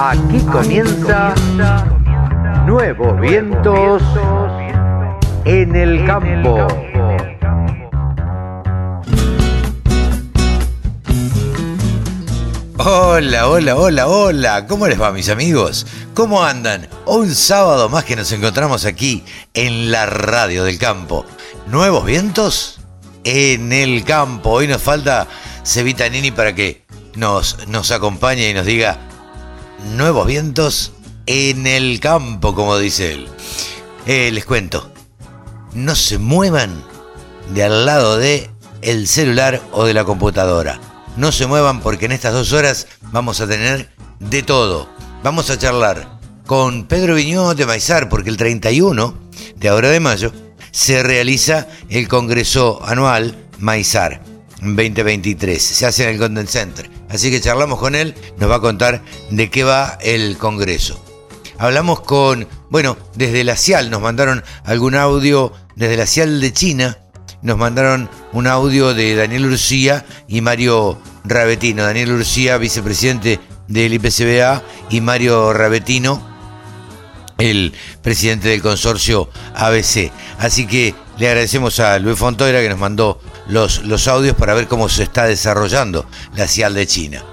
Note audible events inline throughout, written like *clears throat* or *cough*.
Aquí comienza Nuevos Vientos en el Campo. Hola, hola, hola, hola. ¿Cómo les va mis amigos? ¿Cómo andan? Un sábado más que nos encontramos aquí en la radio del campo. ¿Nuevos vientos? En el campo. Hoy nos falta Cevita Nini para que nos, nos acompañe y nos diga nuevos vientos en el campo, como dice él. Eh, les cuento, no se muevan de al lado de el celular o de la computadora. No se muevan porque en estas dos horas vamos a tener de todo. Vamos a charlar con Pedro Viñó de Maizar porque el 31 de ahora de mayo se realiza el Congreso Anual Maizar 2023. Se hace en el Golden Center. Así que charlamos con él, nos va a contar de qué va el Congreso. Hablamos con, bueno, desde la CIAL nos mandaron algún audio, desde la CIAL de China nos mandaron un audio de Daniel Urcía y Mario Rabetino. Daniel Urcía, vicepresidente del IPCBA, y Mario Rabetino, el presidente del consorcio ABC. Así que le agradecemos a Luis Fontoira que nos mandó los, los audios para ver cómo se está desarrollando la CIAL de China.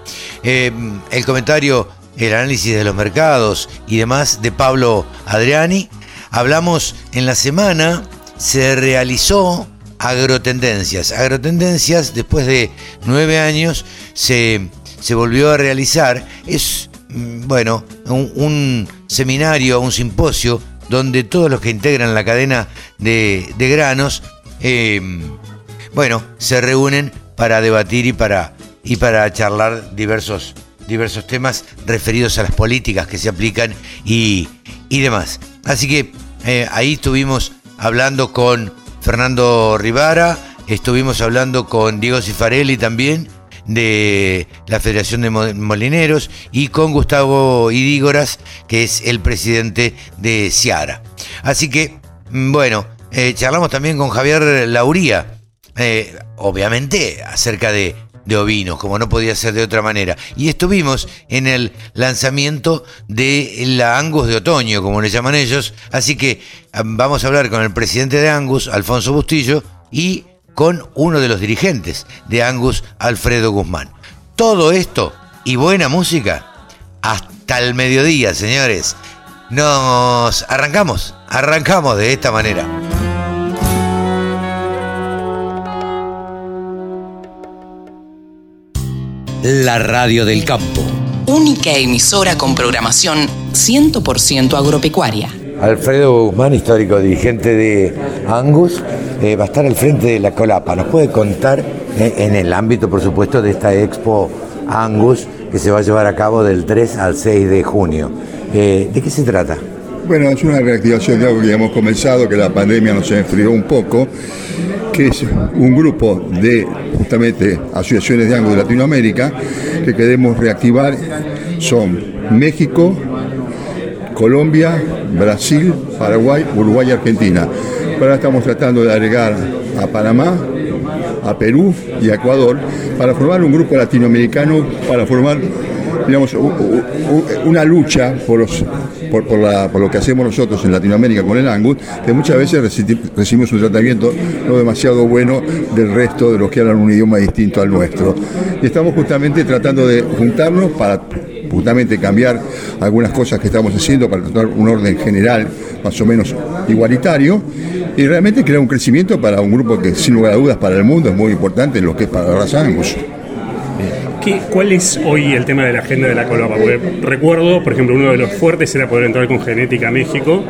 Eh, el comentario, el análisis de los mercados y demás de Pablo Adriani. Hablamos en la semana, se realizó Agrotendencias. Agrotendencias, después de nueve años, se, se volvió a realizar. Es, bueno, un, seminario, un simposio, donde todos los que integran la cadena de, granos, eh, bueno, se reúnen para debatir y para, y para charlar diversos, diversos temas referidos a las políticas que se aplican y, y demás. Así que eh, ahí estuvimos hablando con Fernando Rivara, estuvimos hablando con Diego Cifarelli también de la Federación de Molineros y con Gustavo Idígoras, que es el presidente de Ciara. Así que, mm, bueno, eh, charlamos también con Javier Lauría, eh, obviamente acerca de de ovinos, como no podía ser de otra manera. Y estuvimos en el lanzamiento de la Angus de otoño, como le llaman ellos. Así que vamos a hablar con el presidente de Angus, Alfonso Bustillo, y con uno de los dirigentes de Angus, Alfredo Guzmán. Todo esto y buena música hasta el mediodía, señores. Nos arrancamos, arrancamos de esta manera. La Radio del Campo. Única emisora con programación 100% agropecuaria. Alfredo Guzmán, histórico dirigente de Angus, eh, va a estar al frente de la Colapa. ¿Nos puede contar eh, en el ámbito, por supuesto, de esta Expo Angus que se va a llevar a cabo del 3 al 6 de junio? Eh, ¿De qué se trata? Bueno, es una reactivación de algo que ya hemos comenzado, que la pandemia nos enfrió un poco que es un grupo de justamente asociaciones de ángulo de Latinoamérica que queremos reactivar. Son México, Colombia, Brasil, Paraguay, Uruguay y Argentina. Ahora estamos tratando de agregar a Panamá, a Perú y a Ecuador para formar un grupo latinoamericano, para formar digamos, una lucha por, los, por, por, lo que hacemos nosotros en Latinoamérica con el Angus, que muchas veces recibimos un tratamiento no demasiado bueno del resto de los que hablan un idioma distinto al nuestro. Y estamos justamente tratando de juntarnos para justamente cambiar algunas cosas que estamos haciendo para tratar un orden general más o menos igualitario y realmente crear un crecimiento para un grupo que sin lugar a dudas para el mundo es muy importante en lo que es para la raza Angus. ¿Cuál es hoy el tema de la agenda de la Colopa? Porque recuerdo, por ejemplo, uno de los fuertes era poder entrar con Genética a México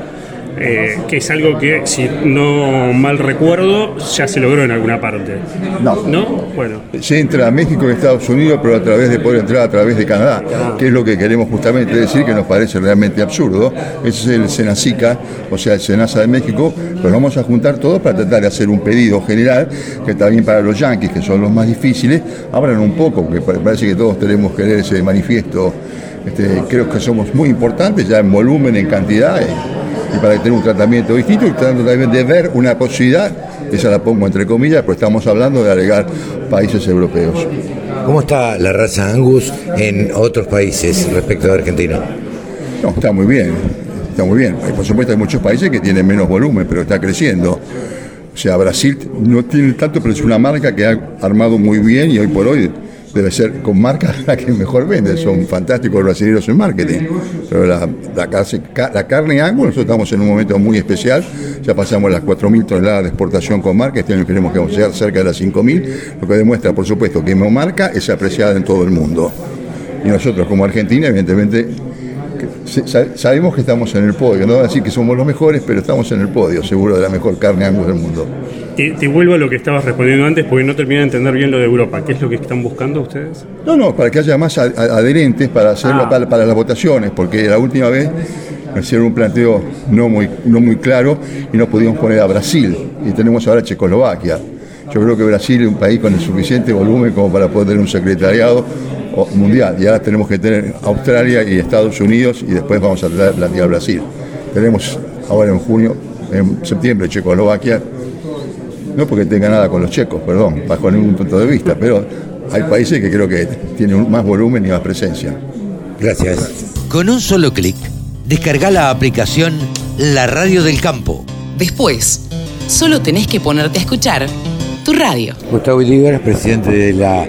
eh, que es algo que, si no mal recuerdo, ya se logró en alguna parte. No. ¿No? Bueno. Se entra a México y Estados Unidos, pero a través de poder entrar a través de Canadá, que es lo que queremos justamente decir, que nos parece realmente absurdo. Ese es el Senacica, o sea, el Senasa de México, pero vamos a juntar todos para tratar de hacer un pedido general, que también para los yanquis, que son los más difíciles, abran un poco, porque parece que todos tenemos que leer ese manifiesto. Este, creo que somos muy importantes ya en volumen, en cantidad y para tener un tratamiento distinto y tratando también de ver una posibilidad esa la pongo entre comillas, pero estamos hablando de agregar países europeos. ¿Cómo está la raza Angus en otros países respecto de Argentina? No, está muy bien, está muy bien. Por supuesto hay muchos países que tienen menos volumen, pero está creciendo. O sea, Brasil no tiene tanto, pero es una marca que ha armado muy bien y hoy por hoy debe ser con marca *laughs* la que mejor vende. Son fantásticos los brasileños en marketing. Pero la, la, carne Angus, nosotros estamos en un momento muy especial. Ya pasamos las 4.000 toneladas de exportación con marca. Este año queremos que vamos a llegar cerca de las 5.000. Lo que demuestra, por supuesto, que mi marca es apreciada en todo el mundo. Y nosotros, como Argentina, evidentemente sabemos que estamos en el podio, no voy a decir que somos los mejores, pero estamos en el podio, seguro de la mejor carne angus del mundo. Te, vuelvo a lo que estabas respondiendo antes, porque no terminé de entender bien lo de Europa. ¿Qué es lo que están buscando ustedes? No, no, para que haya más adherentes para hacerlo ah. para, las votaciones, porque la última vez nos hicieron un planteo no muy, no muy claro y no pudimos poner a Brasil, y tenemos ahora Checoslovaquia. Yo creo que Brasil es un país con el suficiente volumen como para poder tener un secretariado mundial. Y ahora tenemos que tener Australia y Estados Unidos y después vamos a la Brasil. Tenemos ahora en junio, en septiembre, Checoslovaquia, no porque tenga nada con los checos, perdón, bajo ningún punto de vista, pero hay países que creo que tienen más volumen y más presencia. Gracias. Con un solo clic, descarga la aplicación La Radio del Campo. Después, solo tenés que ponerte a escuchar tu radio. Gustavo Iligaras, presidente de la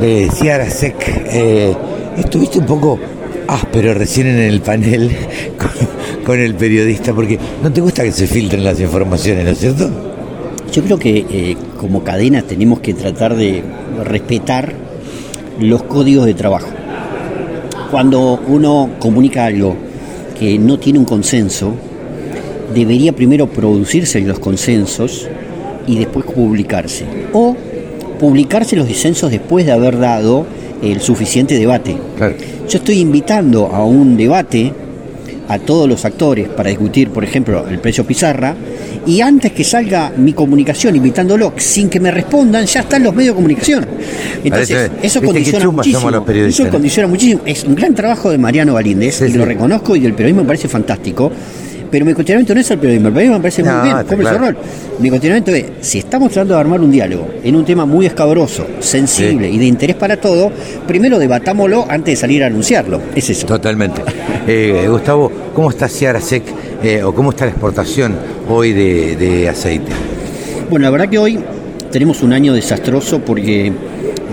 de Ciara Sec. Eh, estuviste un poco áspero recién en el panel *laughs* con, el periodista, porque no te gusta que se filtren las informaciones, ¿no es cierto? Yo creo que eh, como cadena tenemos que tratar de respetar los códigos de trabajo. Cuando uno comunica algo que no tiene un consenso, debería primero producirse los consensos y después publicarse. O publicarse los disensos después de haber dado el suficiente debate. Yo estoy invitando a un debate a todos los actores para discutir, por ejemplo, el precio pizarra, y antes que salga mi comunicación invitándolo, sin que me respondan, ya están los medios de comunicación. Entonces, eso condiciona muchísimo. Eso condiciona muchísimo. Es un gran trabajo de Mariano Galíndez, y lo reconozco y el periodismo me parece fantástico pero mi cuestionamiento no es el periodismo, el periodismo me parece muy bien, cumple su rol. Mi cuestionamiento es, si estamos tratando de armar un diálogo en un tema muy escabroso, sensible y de interés para todo, primero debatámoslo antes de salir a anunciarlo. Es eso. Totalmente. Eh, Gustavo, ¿cómo está Ciara Sec eh, o cómo está la exportación hoy de, de aceite? Bueno, la verdad que hoy tenemos un año desastroso porque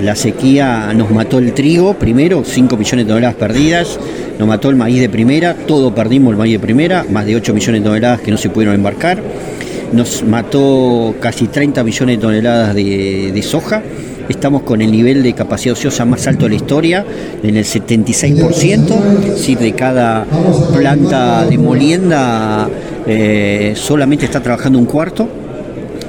la sequía nos mató el trigo, primero, 5 millones de toneladas perdidas, nos mató el maíz de primera, todo perdimos el maíz de primera, más de 8 millones de toneladas que no se pudieron embarcar, nos mató casi 30 millones de toneladas de, soja, estamos con el nivel de capacidad ociosa más alto de la historia, en el 76%, si de cada planta de molienda eh, solamente está trabajando un cuarto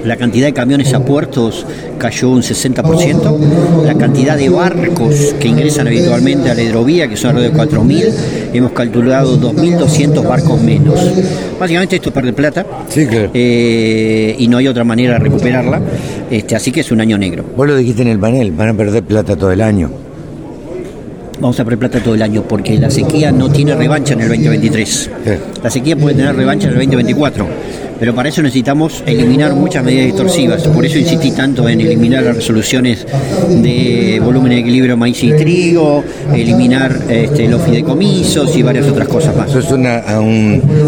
la cantidad de camiones a puertos cayó un 60%, la cantidad de barcos que ingresan habitualmente a la hidrovía, que son alrededor de 4.000, hemos calculado 2.200 barcos menos. Básicamente esto es perder plata eh, y no hay otra manera de recuperarla, este, así que es un año negro. Vos lo dijiste en el panel, van a perder plata todo el año vamos a perder plata todo el año, porque la sequía no tiene revancha en el 2023. La sequía puede tener revancha en el 2024 pero para eso necesitamos eliminar muchas medidas distorsivas. Por eso insistí tanto en eliminar las resoluciones de volumen de equilibrio maíz y trigo, eliminar este, los fideicomisos y varias otras cosas más. Sos un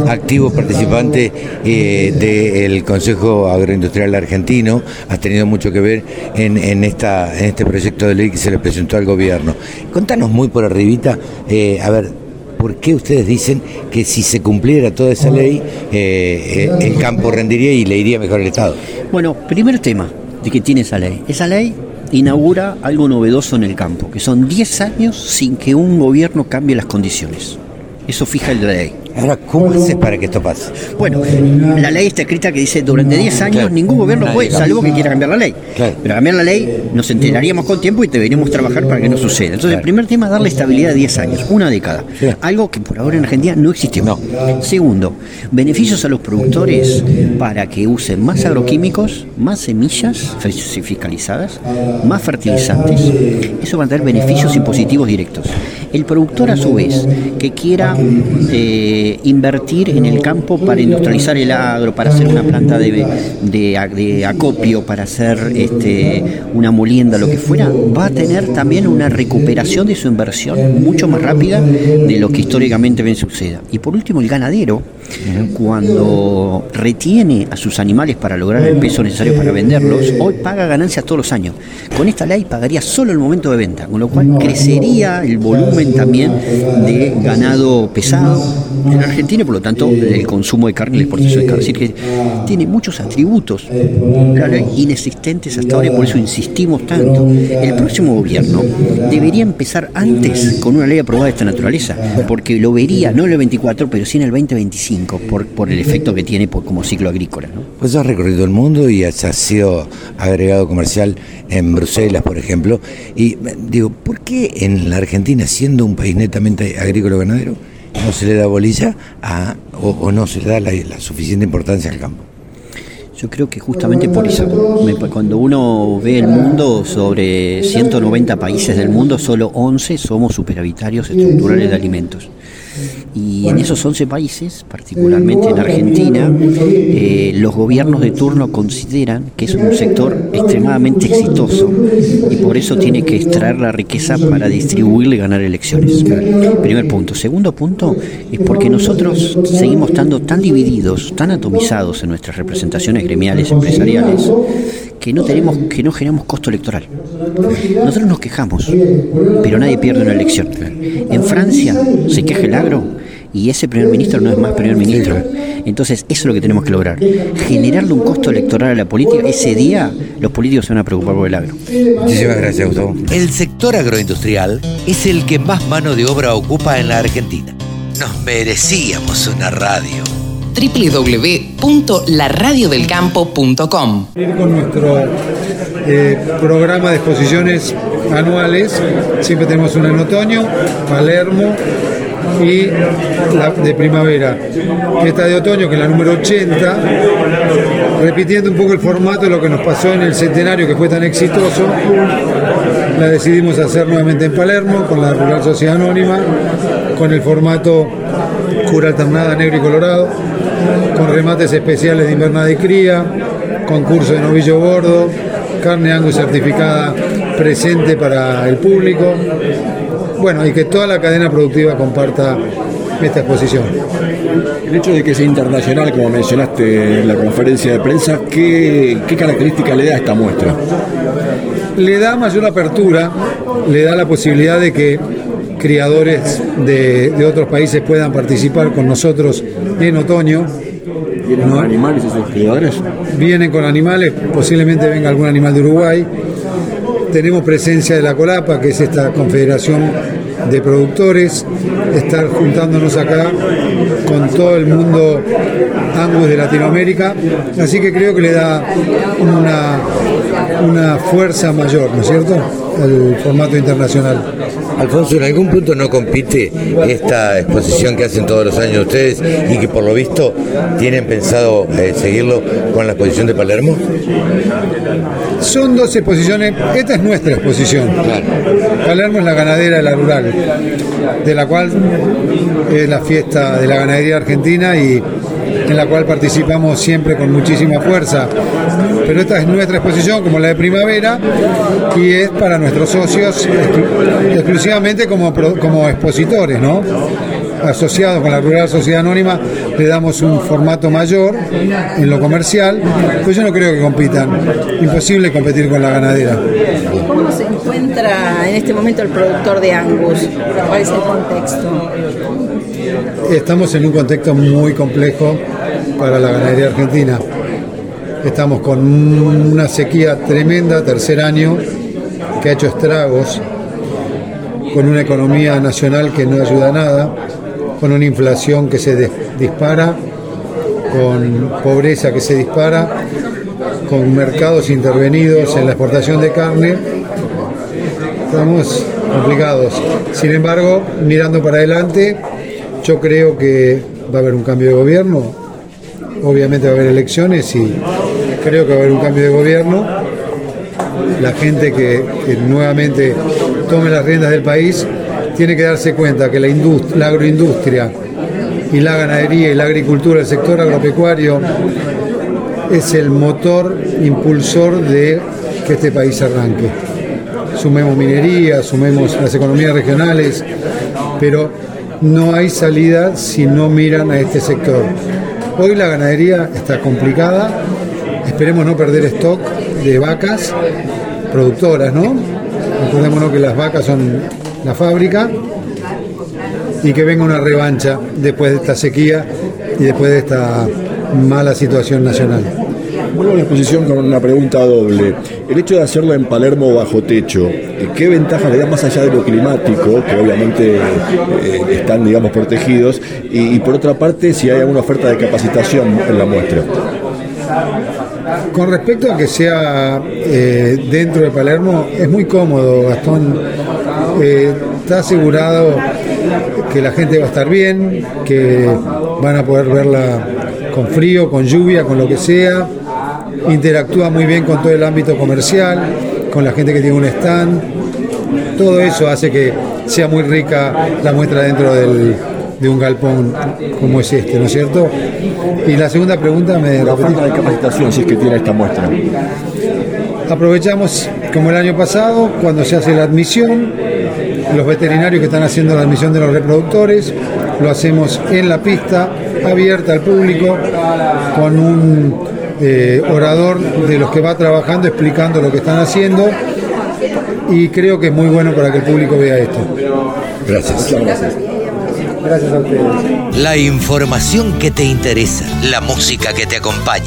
activo participante eh, del Consejo Agroindustrial Argentino, has tenido mucho que ver en, esta, en este proyecto de ley que se le presentó al gobierno. Contanos muy por arribita, eh, a ver, ¿por qué ustedes dicen que si se cumpliera toda esa ley, eh, eh, el campo rendiría y le iría mejor al Estado? Bueno, primer tema de que tiene esa ley. Esa ley inaugura algo novedoso en el campo, que son 10 años sin que un gobierno cambie las condiciones. Eso fija el ley. Ahora, ¿cómo haces para que esto pase? Bueno, la ley está escrita que dice durante 10 años ningún gobierno puede, salvo que quiera cambiar la ley. Pero cambiar la ley nos enteraríamos con tiempo y deberíamos trabajar para que no suceda. Entonces, el primer tema es darle estabilidad de 10 años, una década. Algo que por ahora en Argentina no existe. No. Segundo, beneficios a los productores para que usen más agroquímicos, más semillas fiscalizadas, más fertilizantes. Eso va a tener beneficios impositivos directos. El productor a su vez que quiera eh, invertir en el campo para industrializar el agro, para hacer una planta de, de, acopio, para hacer este, una molienda, lo que fuera, va a tener también una recuperación de su inversión mucho más rápida de lo que históricamente bien suceda. Y por último, el ganadero, cuando retiene a sus animales para lograr el peso necesario para venderlos, hoy paga ganancias todos los años. Con esta ley pagaría solo el momento de venta, con lo cual crecería el volumen también de ganado pesado en Argentina, por lo tanto el consumo de carne y la exportación de carne. Es decir, que tiene muchos atributos inexistentes hasta ahora y por eso insistimos tanto. El próximo gobierno debería empezar antes con una ley aprobada de esta naturaleza, porque lo vería no en el 24, pero sí en el 2025, por, por el efecto que tiene como ciclo agrícola. ¿no? Pues has recorrido el mundo y has sido agregado comercial en Bruselas, por ejemplo. Y digo, ¿por qué en la Argentina, siendo un país netamente agrícola-ganadero, no se le da bolilla a, o, no se le da la, suficiente importancia al campo? Yo creo que justamente por eso, cuando uno ve el mundo, sobre 190 países del mundo, solo 11 somos superavitarios estructurales de alimentos. Y en esos 11 países, particularmente en Argentina, eh, los gobiernos de turno consideran que es un sector extremadamente exitoso y por eso tiene que extraer la riqueza para distribuirle y ganar elecciones. Primer punto. Segundo punto es porque nosotros seguimos estando tan divididos, tan atomizados en nuestras representaciones gremiales, empresariales, que no tenemos, que no generamos costo electoral. Nosotros nos quejamos, pero nadie pierde una elección. En Francia se queja el agro y ese primer ministro no es más primer ministro. Entonces, eso es lo que tenemos que lograr. Generarle un costo electoral a la política. Ese día los políticos se van a preocupar por el agro. Muchísimas gracias, Gustavo. El sector agroindustrial es el que más mano de obra ocupa en la Argentina. Nos merecíamos una radio www.laradiodelcampo.com. Con nuestro eh, programa de exposiciones anuales, siempre tenemos una en otoño, Palermo y la de primavera. Esta de otoño, que es la número 80, repitiendo un poco el formato de lo que nos pasó en el centenario que fue tan exitoso, la decidimos hacer nuevamente en Palermo con la Rural Sociedad Anónima, con el formato cura alternada negro y colorado con remates especiales de invernada y cría, concurso de novillo gordo, carne angus certificada presente para el público. Bueno, y que toda la cadena productiva comparta esta exposición. El hecho de que sea internacional, como mencionaste en la conferencia de prensa, ¿qué, qué característica le da a esta muestra? Le da mayor apertura, le da la posibilidad de que criadores de, de otros países puedan participar con nosotros en otoño. ¿Vienen con animales esos criadores? Vienen con animales, posiblemente venga algún animal de Uruguay. Tenemos presencia de la Colapa, que es esta confederación de productores, estar juntándonos acá con todo el mundo ambos de Latinoamérica, así que creo que le da una, una fuerza mayor, ¿no es cierto?, el formato internacional. Alfonso, ¿en algún punto no compite esta exposición que hacen todos los años ustedes y que por lo visto tienen pensado eh, seguirlo con la exposición de Palermo? Son dos exposiciones, esta es nuestra exposición. Palermo es la ganadera de la rural, de la cual es la fiesta de la ganadería argentina y en la cual participamos siempre con muchísima fuerza. Pero esta es nuestra exposición, como la de primavera, y es para nuestros socios exclusivamente como, como expositores, ¿no? asociados con la Rural Sociedad Anónima, le damos un formato mayor en lo comercial, pues yo no creo que compitan. Imposible competir con la ganadera. ¿Cómo se encuentra en este momento el productor de Angus? ¿Cuál es el contexto? Estamos en un contexto muy complejo para la ganadería argentina. Estamos con una sequía tremenda, tercer año, que ha hecho estragos, con una economía nacional que no ayuda a nada, con una inflación que se dispara, con pobreza que se dispara, con mercados intervenidos en la exportación de carne. Estamos complicados. Sin embargo, mirando para adelante, yo creo que va a haber un cambio de gobierno, obviamente va a haber elecciones y creo que va a haber un cambio de gobierno. La gente que, nuevamente tome las riendas del país tiene que darse cuenta que la, indust- la agroindustria y la ganadería y la agricultura, el sector agropecuario, es el motor impulsor de que este país arranque. Sumemos minería, sumemos las economías regionales, pero no hay salida si no miran a este sector. Hoy la ganadería está complicada, esperemos no perder stock de vacas productoras, ¿no? Recordémonos que las vacas son la fábrica y que venga una revancha después de esta sequía y después de esta mala situación nacional. Vuelvo a la exposición con una pregunta doble. El hecho de hacerlo en Palermo bajo techo, ¿qué ventajas le da más allá de lo climático, que obviamente eh, están, digamos, protegidos? Y por otra parte, si hay alguna oferta de capacitación en la muestra. Con respecto a que sea eh, dentro de Palermo, es muy cómodo, Gastón. Eh, está asegurado que la gente va a estar bien, que van a poder verla con frío, con lluvia, con lo que sea. Interactúa muy bien con todo el ámbito comercial, con la gente que tiene un stand. Todo eso hace que sea muy rica la muestra dentro del- de un galpón como es este, ¿no es cierto? Y la segunda pregunta me La oferta de capacitación, si es que tiene esta muestra. Aprovechamos, como el año pasado, cuando se hace la admisión, los veterinarios que están haciendo la admisión de los reproductores, lo hacemos en la pista, abierta al público, con un eh, orador de los que va trabajando explicando lo que están haciendo y creo que es muy bueno para que el público vea esto. Gracias. Gracias a ustedes. La información que te interesa, la música que te acompaña.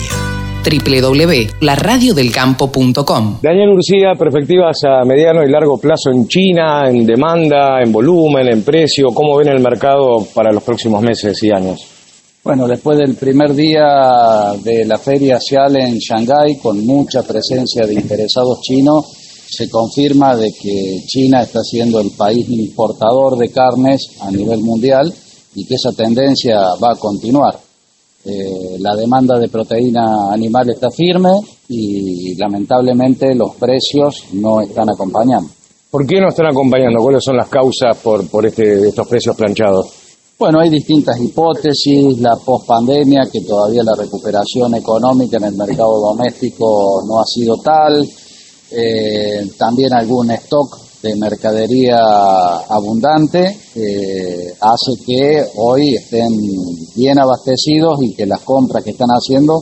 www.laradiodelcampo.com Daniel Urcía, perspectivas a mediano y largo plazo en China, en demanda, en volumen, en precio, ¿cómo ven el mercado para los próximos meses y años? Bueno, después del primer día de la feria ASIAL en Shanghái, con mucha presencia de interesados chinos, se confirma de que China está siendo el país importador de carnes a nivel mundial y que esa tendencia va a continuar. Eh, la demanda de proteína animal está firme y lamentablemente los precios no están acompañando. ¿Por qué no están acompañando? ¿Cuáles son las causas por, por este, estos precios planchados? Bueno, hay distintas hipótesis, la pospandemia, que todavía la recuperación económica en el mercado doméstico no ha sido tal, eh, también algún stock de mercadería abundante eh, hace que hoy estén bien abastecidos y que las compras que están haciendo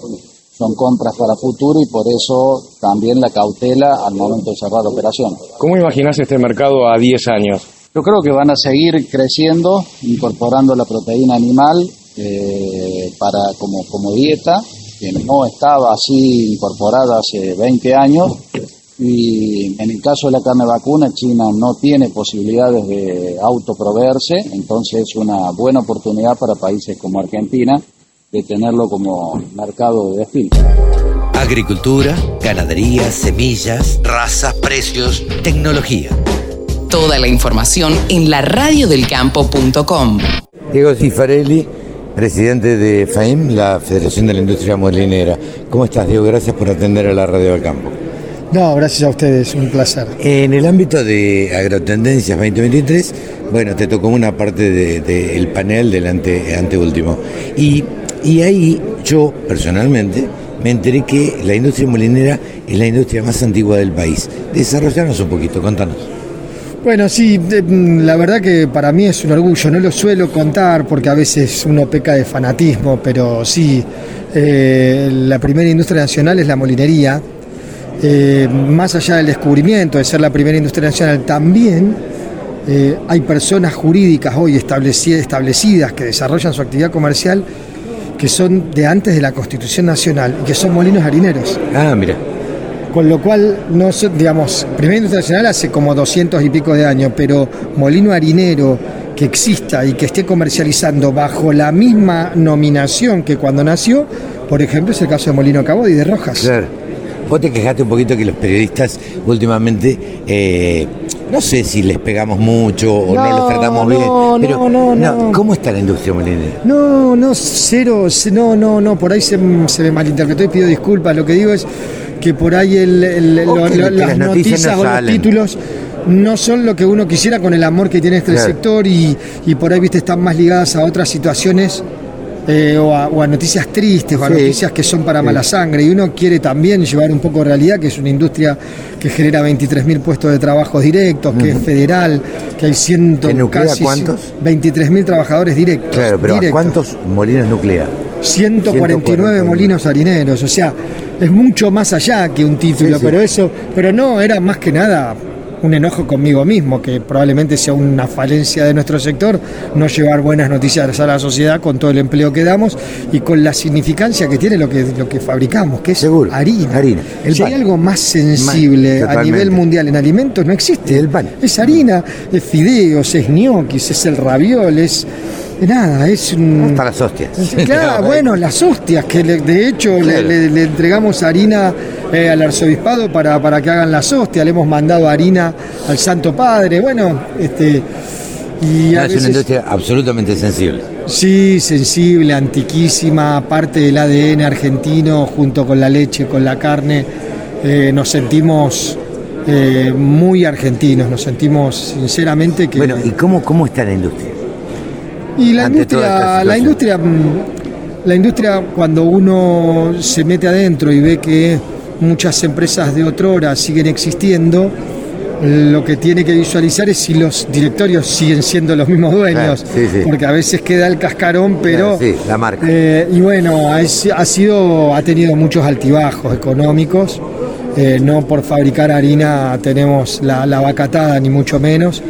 son compras para futuro y por eso también la cautela al momento de cerrar operaciones. ¿Cómo imaginás este mercado a 10 años? Yo creo que van a seguir creciendo, incorporando la proteína animal eh, para como, como dieta, que no estaba así incorporada hace 20 años. Y en el caso de la carne vacuna, China no tiene posibilidades de autoproveerse, entonces es una buena oportunidad para países como Argentina de tenerlo como mercado de desfile. Agricultura, ganadería, semillas, razas, precios, tecnología. Toda la información en laradiodelcampo.com. Diego Cifarelli, presidente de FAIM, la Federación de la Industria Molinera. ¿Cómo estás, Diego? Gracias por atender a la Radio del Campo. No, gracias a ustedes, un placer. En el ámbito de Agrotendencias 2023, bueno, te tocó una parte del de, el panel del ante, anteúltimo. Y, y ahí yo, personalmente, me enteré que la industria molinera es la industria más antigua del país. Desarrollanos un poquito, contanos. Bueno, sí, de- mm, la verdad que para mí es un orgullo, no lo suelo contar porque a veces uno peca de fanatismo, pero sí, eh, la primera industria nacional es la molinería. Eh, más allá del descubrimiento de ser la primera industria nacional, también eh, hay personas jurídicas hoy estableci- establecidas que desarrollan su actividad comercial que son de antes de la Constitución Nacional y que son molinos harineros. Ah, mira. Con lo cual, no digamos, Primera Industria Nacional hace como 200 y pico de años, pero molino harinero que exista y que esté comercializando bajo la misma nominación que cuando nació, por ejemplo, es el caso de Molino Cabo y de Rojas. Claro. Vos te quejaste un poquito que los periodistas últimamente, eh, no sé si les pegamos mucho o no, No, los tratamos no, bien, no, pero no, no. ¿cómo está la industria molinera? No, no, cero, no, no, no, por ahí se, se me malinterpretó y pido disculpas. Lo que digo es que por ahí el- el- O lo- que- lo- que las las noticias noticias no o los títulos no son lo que uno quisiera con el amor que tiene este Claro. sector y, y por ahí, viste, están más ligadas a otras situaciones eh, o, a, o a noticias tristes o a Sí. noticias que son para mala sangre. Y uno quiere también llevar un poco de realidad, que es una industria que genera 23.000 puestos de trabajo directos, que es federal, que hay ciento, ¿Que nuclea casi cuántos? 23.000 trabajadores directos. Claro, pero ¿a directos. cuántos molinos nuclea? 149 149. molinos harineros, o sea, es mucho más allá que un título, Sí, sí. pero eso, pero no, era más que nada un enojo conmigo mismo, que probablemente sea una falencia de nuestro sector, no llevar buenas noticias a la sociedad con todo el empleo que damos y con la significancia que tiene lo que, lo que fabricamos, que es harina. harina. El pan. algo más sensible Man, a nivel mundial en alimentos, no existe. El pan. Es harina, es fideos, es ñoquis, es el raviol, es... Nada, es un... Hasta las hostias. *laughs* Claro, *laughs* bueno, las hostias, que le- de hecho le- Claro. le, le entregamos harina eh, al arzobispado para, para que hagan las hostias, le hemos mandado harina al Santo Padre, bueno, este... Y No, es una industria absolutamente sensible. Sí, sensible, antiquísima, parte del ADN argentino, junto con la leche, con la carne, eh, nos sentimos eh, muy argentinos, nos sentimos sinceramente que... Bueno, ¿y cómo, cómo está la industria? Y la industria, la industria, mm, la industria cuando uno se mete adentro y ve que muchas empresas de otrora siguen existiendo, lo que tiene que visualizar es si los directorios siguen siendo los mismos dueños, Claro, sí, sí. porque a veces queda el cascarón, pero Claro, sí, la marca. eh, y bueno, ha, ha sido, ha tenido muchos altibajos económicos. Eh, no por fabricar harina tenemos la, la vacatada, ni mucho menos.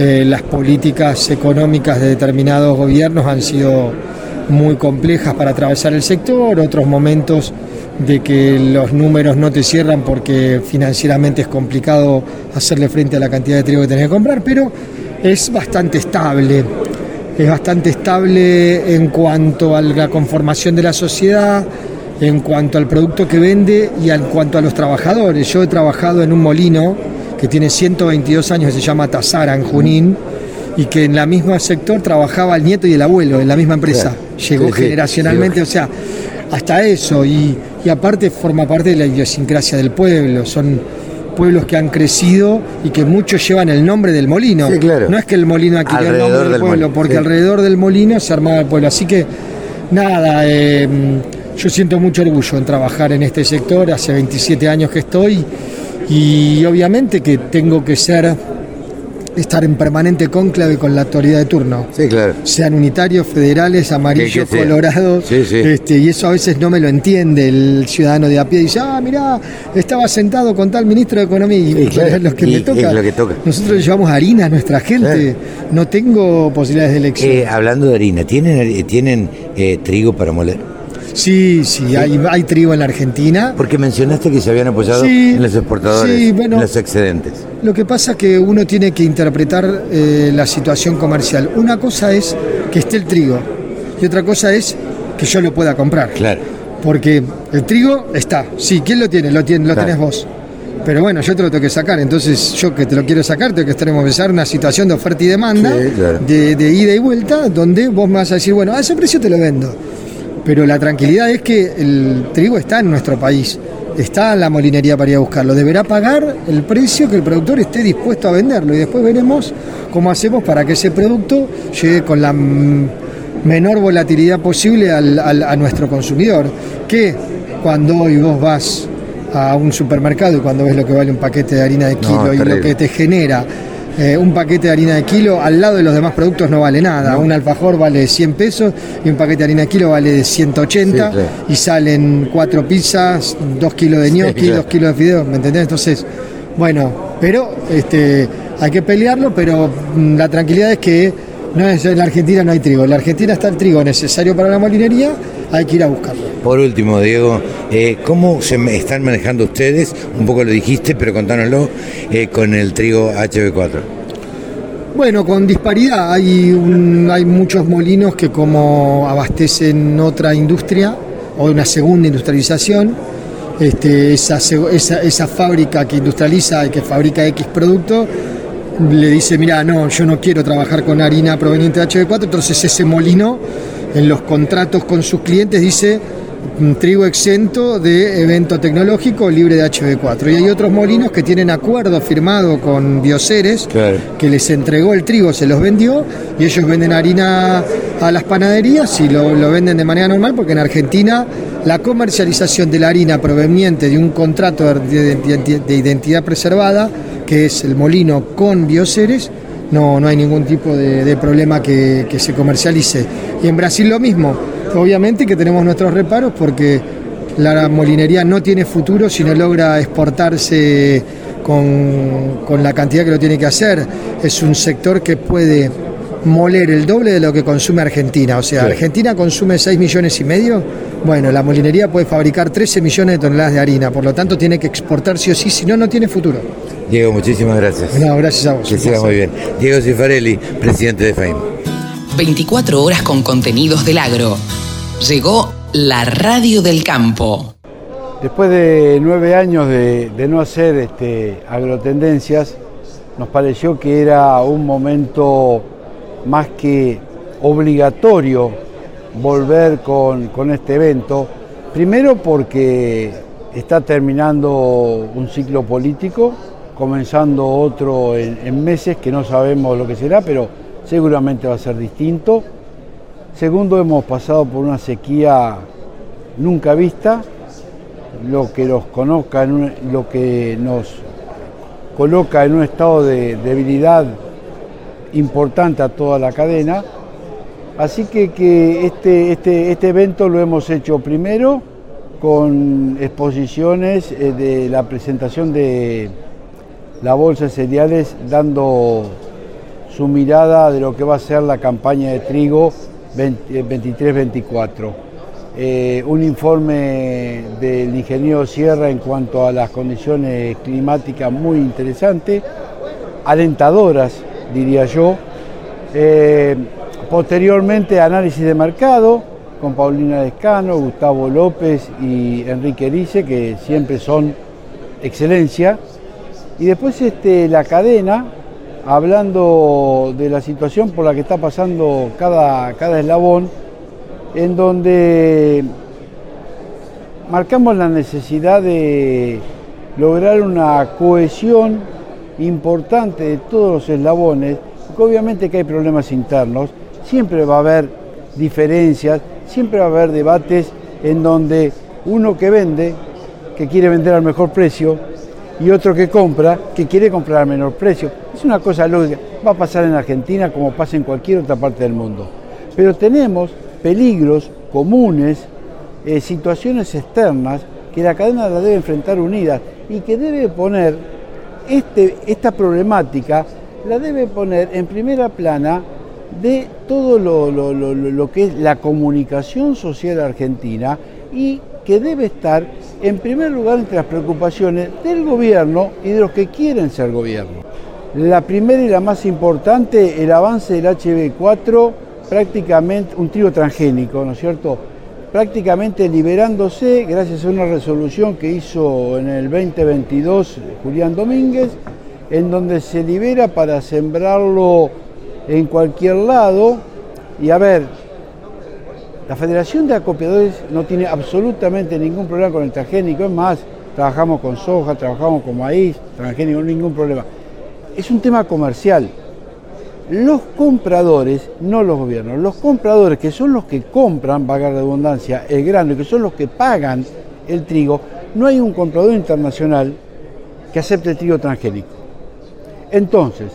Eh, las políticas económicas de determinados gobiernos han sido muy complejas para atravesar el sector, otros momentos de que los números no te cierran porque financieramente es complicado hacerle frente a la cantidad de trigo que tenés que comprar, pero es bastante estable. Es bastante estable en cuanto a la conformación de la sociedad, en cuanto al producto que vende y en cuanto a los trabajadores. Yo he trabajado en un molino que tiene 122 años, se llama Tazara en Junín, y que en la misma sector trabajaba el nieto y el abuelo en la misma empresa. Llegó Sí, sí, generacionalmente, o sea, hasta eso, y, y aparte forma parte de la idiosincrasia del pueblo, son pueblos que han crecido y que muchos llevan el nombre del molino. Claro. No es que el molino adquirió el nombre del, del pueblo, molino, porque alrededor del molino se armaba el pueblo. Así que, nada, eh, yo siento mucho orgullo en trabajar en este sector, hace 27 años que estoy, y obviamente que tengo que ser estar en permanente cónclave con la autoridad de turno. Sí, claro. Sean unitarios, federales, amarillos, Que- colorados. Sí, sí. Este, y eso a veces no me lo entiende el ciudadano de a pie. Dice, ah, mirá, estaba sentado con tal ministro de Economía. Y Sí, claro. es lo que Y me toca. lo que toca. Nosotros le llevamos harina a nuestra gente. No tengo posibilidades de elección. Eh, hablando de harina, ¿tienen, tienen eh, trigo para moler? Sí, sí, hay, hay trigo en la Argentina. Porque mencionaste que se habían apoyado Sí, en los exportadores, sí, bueno. en los excedentes. Lo que pasa es que uno tiene que interpretar eh, la situación comercial. Una cosa es que esté el trigo y otra cosa es que yo lo pueda comprar. Claro. Porque el trigo está. Sí, ¿quién lo tiene? Lo, tiene, lo Claro. tenés vos. Pero bueno, yo te lo tengo que sacar. Entonces, yo que te lo quiero sacar, tengo que estar en una situación de oferta y demanda, Sí, claro. de, de ida y vuelta, donde vos me vas a decir, bueno, a ese precio te lo vendo. Pero la tranquilidad es que el trigo está en nuestro país. Está en la molinería para ir a buscarlo. Deberá pagar el precio que el productor esté dispuesto a venderlo. Y después veremos cómo hacemos para que ese producto llegue con la menor volatilidad posible al- al- a nuestro consumidor. Que cuando hoy vos vas a un supermercado y cuando ves lo que vale un paquete de harina de No, kilo y lo que te genera eh, un paquete de harina de kilo al lado de los demás productos no vale nada. Un alfajor vale 100 pesos y un paquete de harina de kilo vale 180 Sí, claro. y salen cuatro pizzas, dos kilos de gnocchi, claro. dos kilos de fideos, ¿me entendés? Entonces, bueno, pero este, hay que pelearlo, pero mm, la tranquilidad es que no es, en la Argentina no hay trigo. En la Argentina está el trigo necesario para la molinería, hay que ir a buscarlo. Por último, Diego, eh, ¿cómo se están manejando ustedes? Un poco lo dijiste, pero contánoslo eh, con el trigo HB4. Bueno, con disparidad. Hay, un- hay muchos molinos que como abastecen otra industria o una segunda industrialización, este, esa, esa, esa fábrica que industrializa y que fabrica X producto, le dice, mira, no, yo no quiero trabajar con harina proveniente de HB4, entonces ese molino en los contratos con sus clientes dice, trigo exento de evento tecnológico libre de HB4. Y hay otros molinos que tienen acuerdo firmado con Bioceres, que les entregó el trigo, se los vendió, y ellos venden harina a las panaderías y lo, lo venden de manera normal, porque en Argentina la comercialización de la harina proveniente de un contrato de, identidad preservada, que es el molino con Bioceres, no, no hay ningún tipo de, problema que, se comercialice. Y en Brasil lo mismo Obviamente que tenemos nuestros reparos porque la molinería no tiene futuro si no logra exportarse con, la cantidad que lo tiene que hacer. Es un sector que puede moler el doble de lo que consume Argentina. O sea, Argentina consume 6 millones y medio. Bueno, la molinería puede fabricar 13 millones de toneladas de harina, por lo tanto tiene que exportar sí o sí, si no, no tiene futuro. Diego, muchísimas gracias. No, gracias a vos. Que siga muy bien. Diego Cifarelli, presidente de FAIM. 24 horas con contenidos del agro. Llegó la radio del campo. Después de nueve años de, no hacer este, agrotendencias, nos pareció que era un momento más que obligatorio volver con, este evento. Primero porque está terminando un ciclo político, comenzando otro en meses que no sabemos lo que será, pero seguramente va a ser distinto. Segundo, hemos pasado por una sequía nunca vista, lo que nos conozca, lo que nos coloca en un estado de debilidad importante a toda la cadena. Así que, que este, este, este evento lo hemos hecho primero con exposiciones eh, de la presentación de la bolsa de cereales dando su mirada de lo que va a ser la campaña de trigo 23-24. Eh, un informe del ingeniero Sierra en cuanto a las condiciones climáticas muy interesante, alentadoras, diría yo. Eh, posteriormente, análisis de mercado con Paulina Descano, Gustavo López y Enrique Erice, que siempre son excelencia. Y después este, la cadena, hablando de la situación por la que está pasando cada, cada eslabón, en donde marcamos la necesidad de lograr una cohesión importante de todos los eslabones, porque obviamente que hay problemas internos, siempre va a haber diferencias, siempre va a haber debates en donde uno que vende, que quiere vender al mejor precio, y otro que compra, que quiere comprar al menor precio. Es una cosa lógica, va a pasar en Argentina como pasa en cualquier otra parte del mundo. Pero tenemos peligros comunes, eh, situaciones externas que la cadena la debe enfrentar unidas y que debe poner este, esta problemática, la debe poner en primera plana de todo lo, lo que es la comunicación social argentina y que debe estar en primer lugar entre las preocupaciones del gobierno y de los que quieren ser gobierno. La primera y la más importante, el avance del HB4, prácticamente un trío transgénico, ¿no es cierto? Prácticamente liberándose gracias a una resolución que hizo en el 2022 Julián Domínguez, en donde se libera para sembrarlo en cualquier lado. Y a ver, la Federación de Acopiadores no tiene absolutamente ningún problema con el transgénico, es más, trabajamos con soja, trabajamos con maíz, transgénico, ningún problema. Es un tema comercial. Los compradores, no los gobiernos, los compradores que son los que compran, vaga redundancia, el grano, que son los que pagan el trigo, no hay un comprador internacional que acepte el trigo transgénico. Entonces,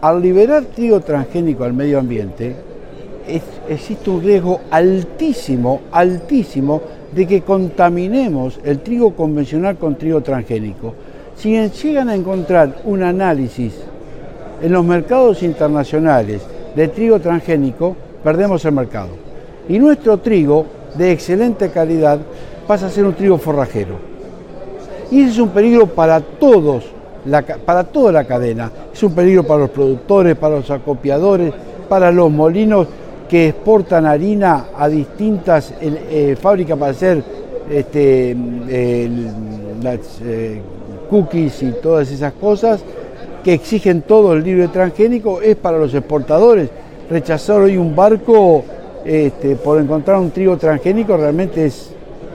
al liberar trigo transgénico al medio ambiente, existe un riesgo altísimo, altísimo, de que contaminemos el trigo convencional con trigo transgénico. Si llegan a encontrar un análisis en los mercados internacionales de trigo transgénico, perdemos el mercado. Y nuestro trigo, de excelente calidad, pasa a ser un trigo forrajero. Y ese es un peligro para todos, para toda la cadena. Es un peligro para los productores, para los acopiadores, para los molinos que exportan harina a distintas eh, fábricas para hacer este, eh, cookies y todas esas cosas, que exigen todo el libre transgénico, es para los exportadores. Rechazar hoy un barco este, por encontrar un trigo transgénico realmente es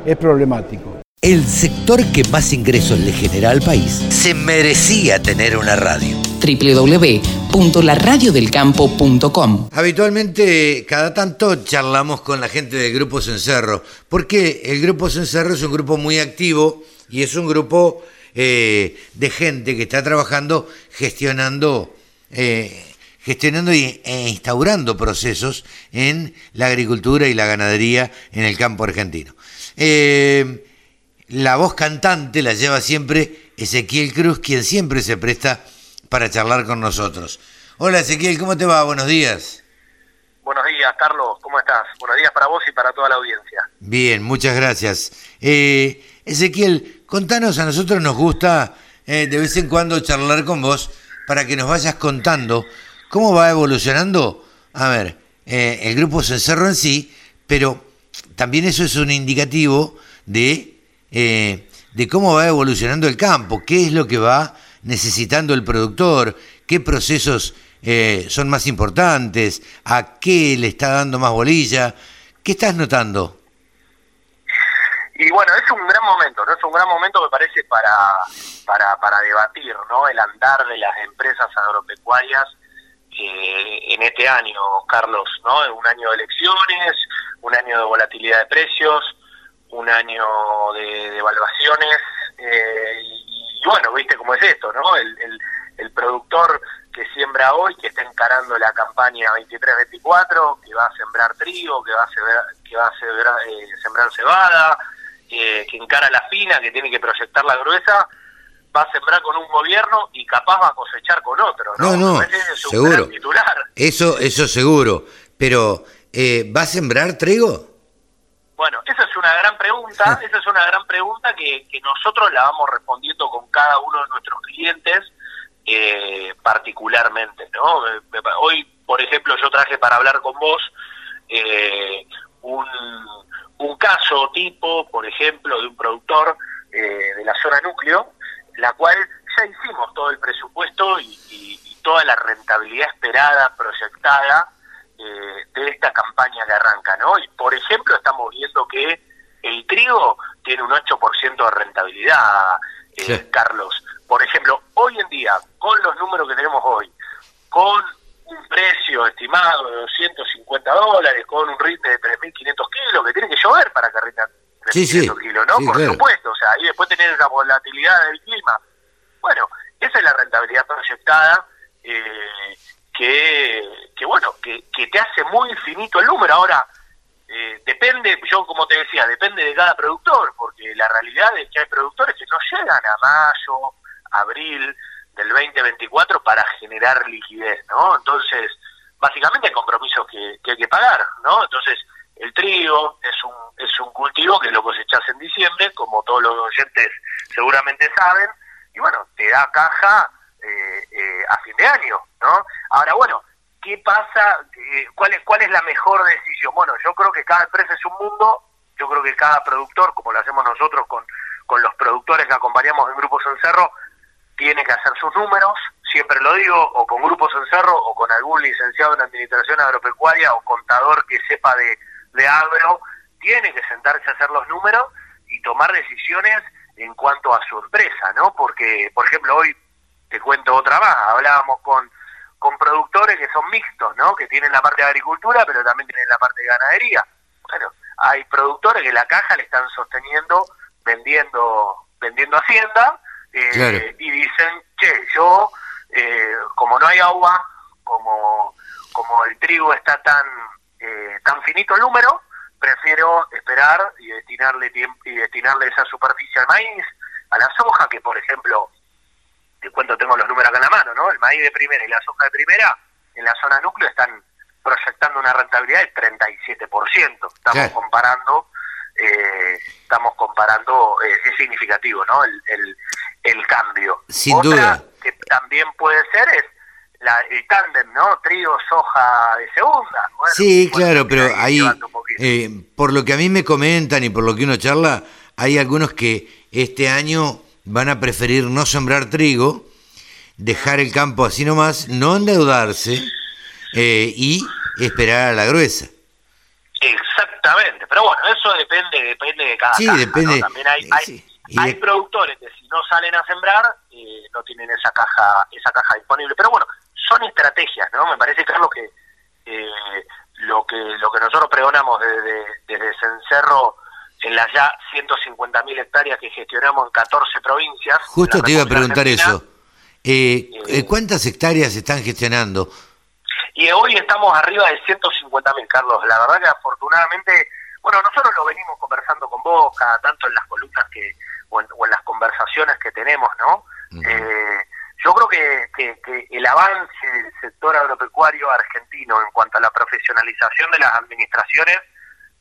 es problemático. El sector que más ingresos le genera al país se merecía tener una radio. www.laradiodelcampo.com Habitualmente, cada tanto charlamos con la gente del Grupo Cencerro, porque el Grupo Cencerro es un grupo muy activo y es un grupo eh, de gente que está trabajando gestionando, eh, gestionando y- e instaurando procesos en la agricultura y la ganadería en el campo argentino. Eh, la voz cantante la lleva siempre Ezequiel Cruz, quien siempre se presta para charlar con nosotros. Hola Ezequiel, ¿cómo te va? Buenos días. Buenos días, Carlos, ¿cómo estás? Buenos días para vos y para toda la audiencia. Bien, muchas gracias. Eh, Ezequiel, contanos, a nosotros nos gusta eh, de vez en cuando charlar con vos para que nos vayas contando cómo va evolucionando, a ver, eh, el grupo Cencerro en sí, pero también eso es un indicativo de, eh, de cómo va evolucionando el campo, qué es lo que va necesitando el productor, qué procesos eh, son más importantes, a qué le está dando más bolilla, ¿qué estás notando? Y bueno, es un gran momento, ¿no? Es un gran momento, me parece, para, para, para debatir, ¿no? El andar de las empresas agropecuarias eh, en este año, Carlos, ¿no? Un año de elecciones, un año de volatilidad de precios, un año de, de eh, y, y bueno, viste cómo es esto, ¿no? El, el, el productor que siembra hoy, que está encarando la campaña 23-24, que va a sembrar trigo, que va a que va a eh, sembrar cebada, eh, que encara la fina, que tiene que proyectar la gruesa, va a sembrar con un gobierno y capaz va a cosechar con otro, ¿no? No, no, que es seguro. titular. Eso, eso seguro. Pero, eh, ¿va a sembrar trigo? Bueno, esa es una gran pregunta, esa es una gran pregunta que, que nosotros la vamos respondiendo con cada uno de nuestros clientes eh, particularmente, ¿no? Eh, Hoy, por ejemplo, yo traje para hablar con vos eh, un, un caso tipo, por ejemplo, de un productor eh, de la zona núcleo, la cual ya hicimos todo el presupuesto y, y- y toda la rentabilidad esperada, proyectada eh, de esta campaña que arranca, ¿no? Y por ejemplo, estamos viendo que el trigo tiene un 8% de rentabilidad, eh, Carlos. Por ejemplo, hoy en día, con los números que tenemos hoy, con un precio estimado de 250 dólares, con un ritmo de 3.500 kilos, que tiene que llover para que rindan 3.500 Sí, sí. kilos, ¿no? Sí, Por claro. supuesto, o sea, y después tener la volatilidad del clima. Bueno, esa es la rentabilidad proyectada eh, que, que, bueno, que, que te hace muy finito el número. Ahora, eh, depende, yo como te decía, depende de cada productor, porque la realidad es que hay productores que no llegan a mayo, abril del 2024 para generar liquidez, ¿no? Entonces, básicamente hay compromisos que, que hay que pagar, ¿no? Entonces, el trigo es un, es un cultivo que lo cosechas en diciembre, como todos los oyentes seguramente saben, y bueno, te da caja eh, eh, a fin de año, ¿no? Ahora, bueno, ¿qué pasa? Eh, ¿Cuál es, ¿Cuál es la mejor decisión? Bueno, yo creo que cada empresa es un mundo, yo creo que cada productor, como lo hacemos nosotros con, con los productores que acompañamos en Grupos Encerro, tiene que hacer sus números, siempre lo digo, o con Grupos Encerro, o con algún licenciado en Administración Agropecuaria, o contador que sepa de, de agro, tiene que sentarse a hacer los números y tomar decisiones en cuanto a su empresa, ¿no? Porque, por ejemplo, hoy te cuento otra más, hablábamos con, con productores que son mixtos, ¿no? Que tienen la parte de agricultura, pero también tienen la parte de ganadería. Bueno, hay productores que la caja le están sosteniendo vendiendo vendiendo hacienda eh, Claro. y dicen, che, yo, eh, como no hay agua, como, como el trigo está tan, eh, tan finito el número, prefiero esperar y destinarle tiempo y destinarle esa superficie al maíz, a la soja, que por ejemplo, te cuento, tengo los números acá en la mano, ¿no? El maíz de primera y la soja de primera en la zona núcleo están proyectando una rentabilidad del 37%. Estamos Claro. comparando, eh, estamos comparando, eh, es significativo, ¿no? El, el, el cambio. Sin Otra duda. que también puede ser es la, el tándem, ¿no? Trigo, soja de segunda. Bueno, Sí, claro, pero ahí eh, por lo que a mí me comentan y por lo que uno charla, hay algunos que este año van a preferir no sembrar trigo, dejar el campo así nomás, no endeudarse eh, y esperar a la gruesa. Exact- Exactamente, pero bueno, eso depende depende de cada Sí, caja, depende, ¿no? También hay, eh, hay, sí, y hay de- productores que si no salen a sembrar eh, no tienen esa caja esa caja disponible, pero bueno, son estrategias, ¿no? Me parece Carlos que eh, lo que lo que nosotros pregonamos desde desde Cencerro en las ya 150.000 hectáreas que gestionamos en 14 provincias. Justo te iba a preguntar Argentina, eso. Eh, eh, ¿Cuántas hectáreas están gestionando? Y hoy estamos arriba de 150.000, Carlos. La verdad que afortunadamente, bueno, nosotros lo venimos conversando con vos, cada tanto en las columnas que o en, o en las conversaciones que tenemos, ¿no? Eh, yo creo que, que- que el avance del sector agropecuario argentino en cuanto a la profesionalización de las administraciones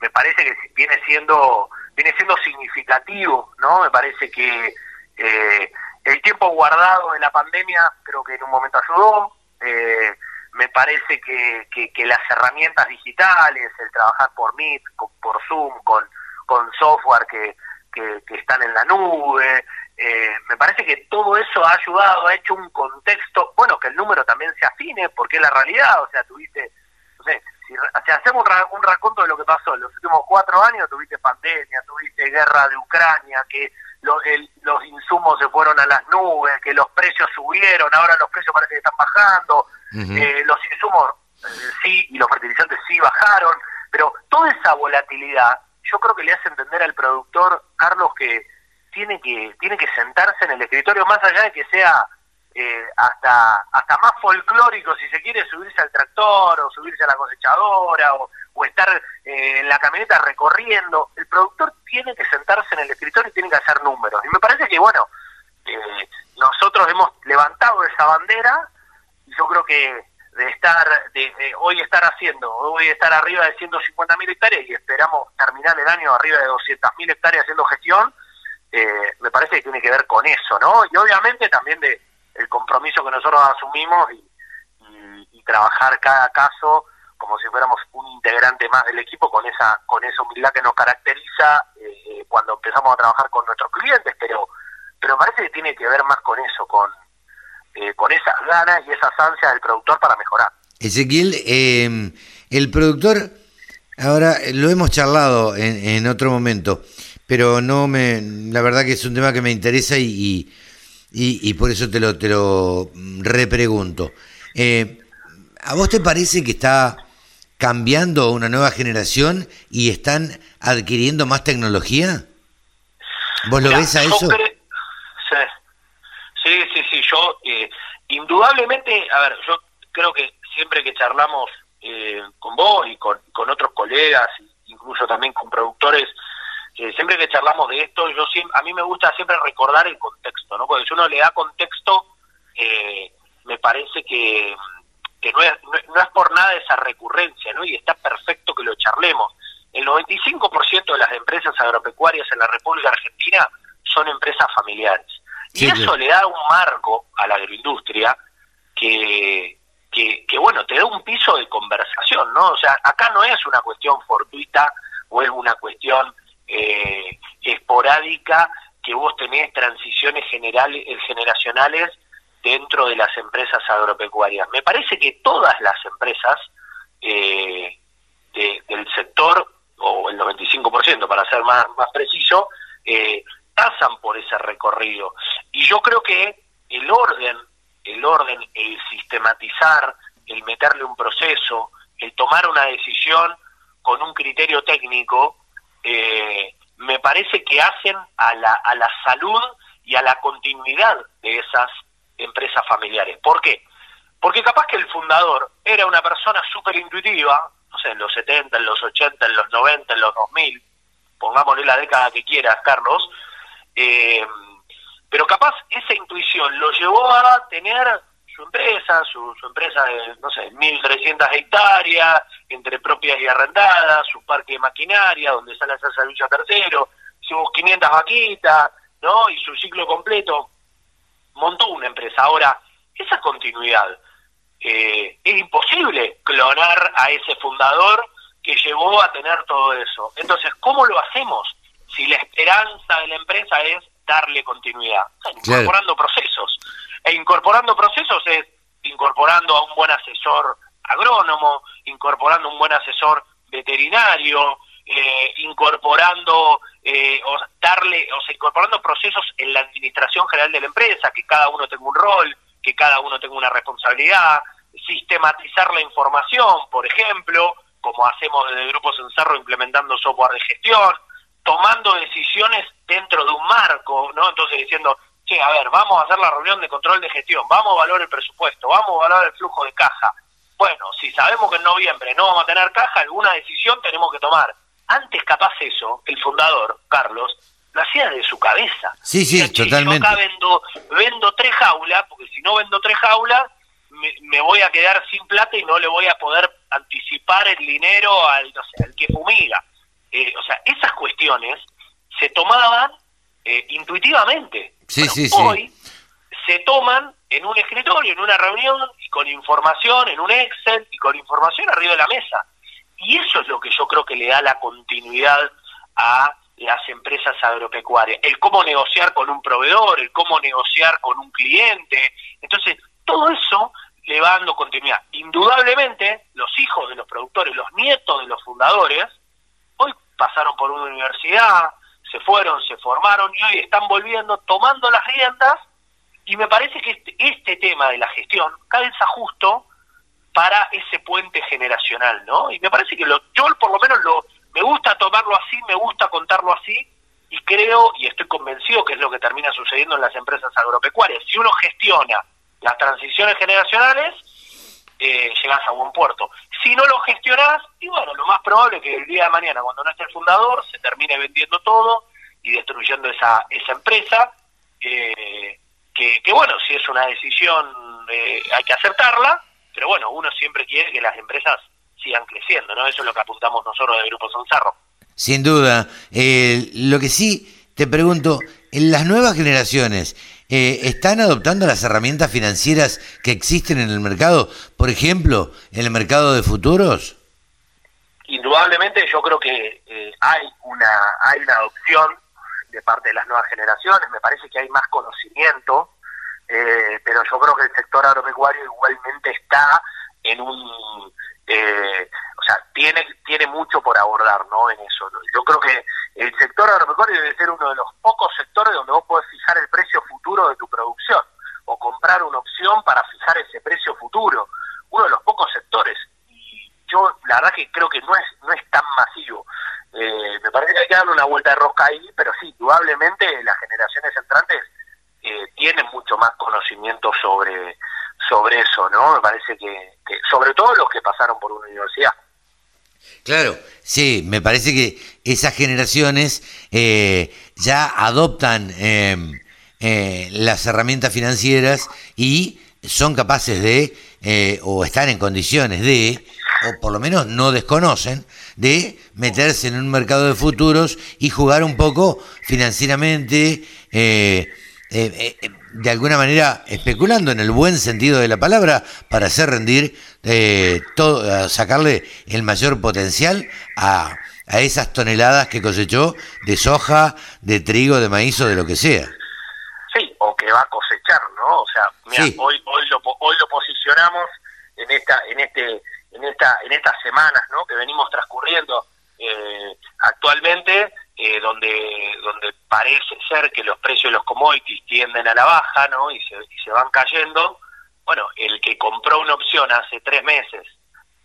me parece que viene siendo viene siendo significativo, ¿no? Me parece que eh, el tiempo guardado de la pandemia creo que en un momento ayudó. eh, me parece que, que- que las herramientas digitales, el trabajar por Meet, por Zoom, con, con software que, que, están en la nube, eh, me parece que todo eso ha ayudado, ha hecho un contexto, bueno, que el número también se afine, porque es la realidad, o sea, tuviste, no sé, si, hacemos un, un raconto de lo que pasó en los últimos cuatro años, tuviste pandemia, tuviste guerra de Ucrania, que lo- el- los insumos se fueron a las nubes, que los precios subieron, ahora los precios parece que están bajando, eh, los insumos eh, sí y los fertilizantes sí bajaron, pero toda esa volatilidad yo creo que le hace entender al productor, Carlos, que tiene que tiene que sentarse en el escritorio, más allá de que sea eh, hasta hasta más folclórico, si se quiere, subirse al tractor o subirse a la cosechadora o, estar eh, en la camioneta recorriendo. El productor tiene que sentarse en el escritorio y tiene que hacer números. Y me parece que, bueno, eh, nosotros hemos levantado esa bandera y yo creo que de estar, de, de hoy estar haciendo, hoy estar arriba de 150 mil hectáreas y esperamos terminar el año arriba de 200 mil hectáreas haciendo gestión, eh, me parece que tiene que ver con eso, ¿no? Y obviamente también de el compromiso que nosotros asumimos y, trabajar cada caso como si fuéramos un integrante más del equipo con esa con esa humildad que nos caracteriza eh, eh, cuando empezamos a trabajar con nuestros clientes, pero pero parece que tiene que ver más con eso, con eh, con esas ganas y esas ansias del productor para mejorar. Ezequiel, eh, el productor, ahora eh, lo hemos charlado en, en otro momento, pero no me, la verdad que es un tema que me interesa y, y- y por eso te lo, te lo mm, repregunto. Eh, ¿A vos te parece que está cambiando una nueva generación y están adquiriendo más tecnología? ¿Vos lo ves a eso? cre- sí, sí, sí, yo eh, indudablemente, a ver, yo creo que siempre que charlamos eh, con vos y con, con otros colegas, incluso también con productores, eh, siempre que charlamos de esto, yo siempre, a mí me gusta siempre recordar el contexto, ¿no? Porque si uno le da contexto, eh, me parece que, que no, es, no, es- no es por nada esa recurrencia, ¿no? Y está perfecto que lo charlemos. El 95% de las empresas agropecuarias en la República Argentina son empresas familiares. Y eso sí. le da un marco a la agroindustria que, que, que, bueno, te da un piso de conversación, ¿no? O sea, acá no es una cuestión fortuita o es una cuestión eh, esporádica que vos tenés transiciones generales, eh, generacionales dentro de las empresas agropecuarias. Me parece que todas las empresas eh, de- del sector, o el 95% para ser más, más preciso, eh, pasan por ese recorrido. Y yo creo que el orden, el orden, el sistematizar, el meterle un proceso, el tomar una decisión con un criterio técnico, eh, me parece que hacen a la, a la salud y a la continuidad de esas empresas familiares. ¿Por qué? Porque capaz que el fundador era una persona súper intuitiva, no sé, en los 70, en los 80, en los 90, en los 2000, pongámosle la década que quieras, Carlos, eh, pero capaz esa intuición lo llevó a tener su empresa, su, su empresa de, no sé, 1.300 hectáreas, entre propias y arrendadas, su parque de maquinaria, donde sale a hacer servicio a tercero, sus 500 vaquitas, ¿no? Y su ciclo completo, montó una empresa. Ahora, esa continuidad, eh, es imposible clonar a ese fundador que llevó a tener todo eso. Entonces, ¿cómo lo hacemos si la esperanza de la empresa es darle continuidad? O sea, Claro. incorporando procesos. E incorporando procesos es incorporando a un buen asesor agrónomo, incorporando un buen asesor veterinario, eh, incorporando eh, o darle, o sea, incorporando procesos en la administración general de la empresa, que cada uno tenga un rol, que cada uno tenga una responsabilidad, sistematizar la información, por ejemplo, como hacemos desde Grupo Cencerro implementando software de gestión, tomando decisiones dentro de un marco, ¿no? Entonces diciendo, che, a ver, vamos a hacer la reunión de control de gestión, vamos a valorar el presupuesto, vamos a valorar el flujo de caja. Bueno, si sabemos que en noviembre no vamos a tener caja, alguna decisión tenemos que tomar. Antes capaz eso, el fundador, Carlos, lo hacía de su cabeza. Sí, sí, totalmente. Yo acá vendo, vendo tres jaulas, porque si no vendo tres jaulas, me, voy a quedar sin plata y no le voy a poder anticipar el dinero al, al que fumiga. Eh, o sea, esas cuestiones se tomaban eh, intuitivamente. Sí, sí, hoy se toman en un escritorio, en una reunión, y con información, en un Excel, y con información arriba de la mesa. Y eso es lo que yo creo que le da la continuidad a las empresas agropecuarias. El cómo negociar con un proveedor, el cómo negociar con un cliente. Entonces, todo eso le va dando continuidad. Indudablemente, los hijos de los productores, los nietos de los fundadores, hoy pasaron por una universidad, se fueron, se formaron y hoy están volviendo, tomando las riendas y me parece que este, este tema de la gestión calza justo para ese puente generacional, ¿no? Y me parece que lo, yo por lo menos lo, me gusta tomarlo así, me gusta contarlo así y creo y estoy convencido que es lo que termina sucediendo en las empresas agropecuarias. Si uno gestiona las transiciones generacionales, eh, llegas a buen puerto. Si no lo gestionás, y bueno, lo más probable es que el día de mañana, cuando no esté el fundador, se termine vendiendo todo y destruyendo esa, esa empresa, eh, que, bueno, si es una decisión eh, hay que aceptarla, pero bueno, uno siempre quiere que las empresas sigan creciendo, ¿no? Eso es lo que apuntamos nosotros del Grupo Sonzarro. Sin duda. lo que sí te pregunto, en las nuevas generaciones, eh, ¿están adoptando las herramientas financieras que existen en el mercado, por ejemplo, en el mercado de futuros? Indudablemente yo creo que eh, hay una hay una adopción de parte de las nuevas generaciones, me parece que hay más conocimiento, eh, pero yo creo que el sector agropecuario igualmente está en un o sea, tiene tiene mucho por abordar, ¿no? En eso. Yo creo que el sector agropecuario debe ser uno de los pocos sectores donde vos podés fijar el precio futuro de tu producción o comprar una opción para fijar ese precio futuro. Uno de los pocos sectores. Y yo la verdad que creo que no es, no es tan masivo. Eh, me parece que hay que darle una vuelta de rosca ahí, pero sí, indudablemente las generaciones entrantes eh, tienen mucho más conocimiento sobre, sobre eso, ¿no? Me parece que, que sobre todo los que pasaron por una universidad. Claro, sí, me parece que esas generaciones eh, ya adoptan em, eh, las herramientas financieras y son capaces de, eh, o están en condiciones de, o por lo menos no desconocen, de meterse en un mercado de futuros y jugar un poco financieramente eh, de alguna manera especulando en el buen sentido de la palabra para hacer rendir, eh, todo, sacarle el mayor potencial a, a esas toneladas que cosechó de soja, de trigo, de maíz o de lo que sea. Sí, o que va a cosechar, ¿no? O sea, mira, hoy hoy lo hoy lo posicionamos en esta en este en esta en estas semanas, ¿no? Que venimos transcurriendo actualmente eh, donde, donde parece ser que los precios de los commodities tienden a la baja ¿no? y, se, y se van cayendo, bueno, el que compró una opción hace tres meses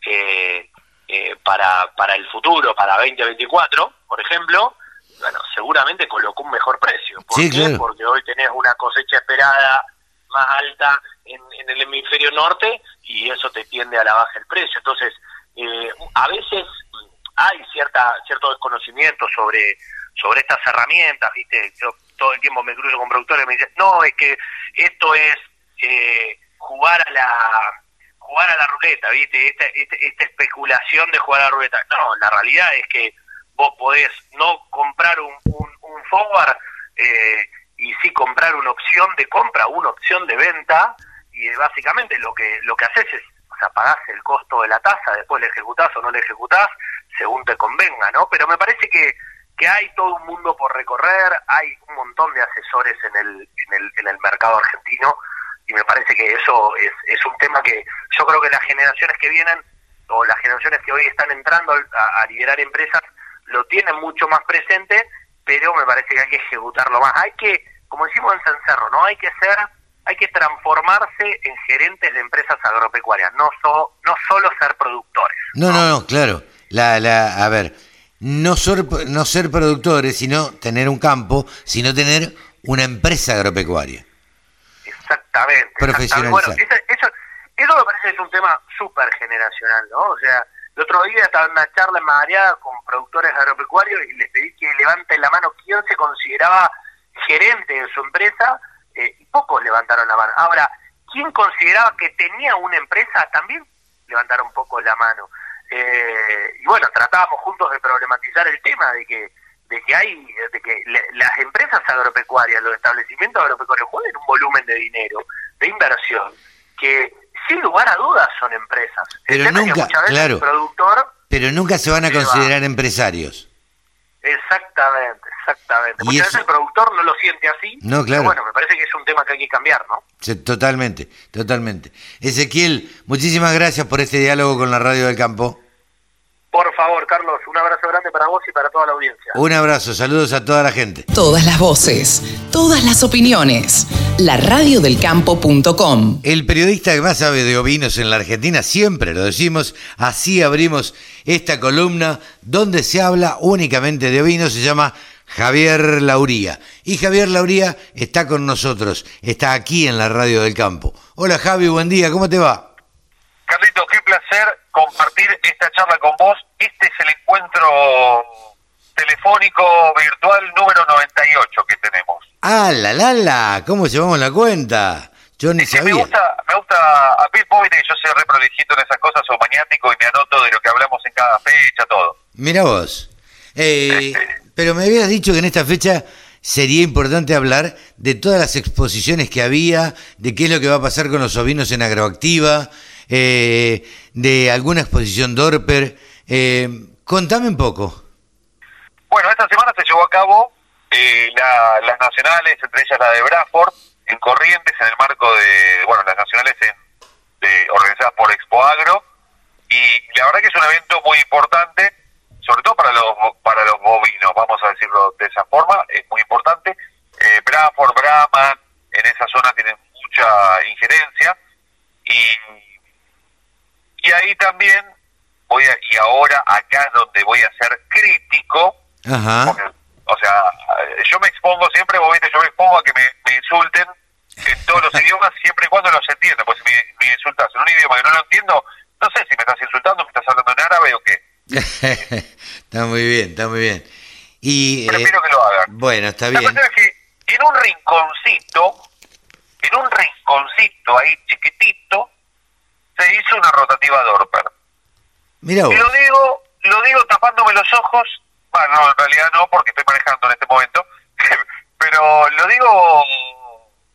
eh, eh, para, para el futuro, para 2024, por ejemplo, bueno, seguramente colocó un mejor precio. ¿Por qué? Porque hoy tenés una cosecha esperada más alta en, en, el hemisferio norte y eso te tiende a la baja el precio. Entonces, eh, a veces hay cierta cierto desconocimiento sobre sobre estas herramientas, ¿viste? Yo todo el tiempo me cruzo con productores y me dicen, no, es que esto es eh, jugar a la jugar a la ruleta, ¿viste? Esta, esta, especulación de jugar a la ruleta. No, la realidad es que vos podés no comprar un, un, forward eh, y sí comprar una opción de compra, una opción de venta, y básicamente lo que lo que haces es, o sea, pagás el costo de la tasa, después le ejecutás o no le ejecutás, según te convenga, ¿no? Pero me parece que, que hay todo un mundo por recorrer, hay un montón de asesores en el, en el, en el mercado argentino y me parece que eso es, es un tema que yo creo que las generaciones que vienen o las generaciones que hoy están entrando a, liderar empresas lo tienen mucho más presente, pero me parece que hay que ejecutarlo más. Hay que, como decimos en Cencerro, ¿no? Hay que ser, hay que transformarse en gerentes de empresas agropecuarias, no, no solo ser productores. No, no, no, claro. La, la, a ver, no ser, no ser productores, sino tener un campo, sino tener una empresa agropecuaria. Exactamente. Profesionalizar. Bueno, eso, eso, eso me parece que es un tema súper generacional, ¿no? O sea, el otro día estaba en una charla en Madariaga con productores agropecuarios y les pedí que levanten la mano quién se consideraba gerente de su empresa eh, y pocos levantaron la mano. Ahora, ¿quién consideraba que tenía una empresa? También levantaron poco la mano. Eh, y bueno, tratábamos juntos de problematizar el tema de que de que hay de que las empresas agropecuarias, los establecimientos agropecuarios mueven un volumen de dinero, de inversión, que sin lugar a dudas son empresas. Pero nunca, claro, productor pero nunca se van a considerar empresarios. Exactamente, exactamente. Porque a veces el productor no lo siente así. No, claro. bueno, me parece que es un tema que hay que cambiar, ¿no? totalmente, totalmente. Ezequiel, muchísimas gracias por este diálogo con la Radio del Campo. Por favor, Carlos, un abrazo grande para vos y para toda la audiencia. Un abrazo, saludos a toda la gente. Todas las voces, todas las opiniones. La radiodelcampo.com. El periodista que más sabe de ovinos en la Argentina, siempre lo decimos, así abrimos esta columna donde se habla únicamente de ovinos, se llama Javier Lauría. Y Javier Lauría está con nosotros, está aquí en la Radio del Campo. Hola Javi, buen día, ¿cómo te va? Carlito, qué placer compartir esta charla con vos. Este es el encuentro telefónico virtual número 98 que tenemos. ¡Ah, la, la, la! ¿Cómo llevamos la cuenta? Yo ni sabía. Me gusta, me gusta a Pete que yo soy re prolijito en esas cosas, o maniático, y me anoto de lo que hablamos en cada fecha, todo. Mira vos. Eh, *laughs* pero me habías dicho que en esta fecha sería importante hablar de todas las exposiciones que había, de qué es lo que va a pasar con los ovinos en agroactiva, eh, de alguna exposición Dorper. Eh, contame un poco. Bueno, esta semana se llevó a cabo eh, las nacionales, entre ellas la de Bradford, en Corrientes, en el marco de, bueno, las nacionales de, organizadas por Expo Agro. Y la verdad que es un evento muy importante, sobre todo para los, para los bovinos, vamos a decirlo de esa forma, es muy importante. Eh, Bradford, Brahman, en esa zona tienen mucha injerencia. Y y ahí también voy a, y ahora acá es donde voy a ser crítico, o sea, yo me expongo siempre, vos viste, yo me expongo a que me, insulten en todos los *laughs* idiomas, siempre y cuando los entienda, pues si me, insultas en un idioma que no lo entiendo, no sé si me estás insultando, me estás hablando en árabe o qué. *laughs* está muy bien, está muy bien. Y, Prefiero que lo hagan. Bueno, está bien. La cuestión es que en un rinconcito, en un rinconcito ahí chiquitito, se hizo una rotativa Dorper. Mira Y lo digo, lo digo tapándome los ojos, bueno, no, en realidad no, porque estoy manejando en este momento, *laughs* pero lo digo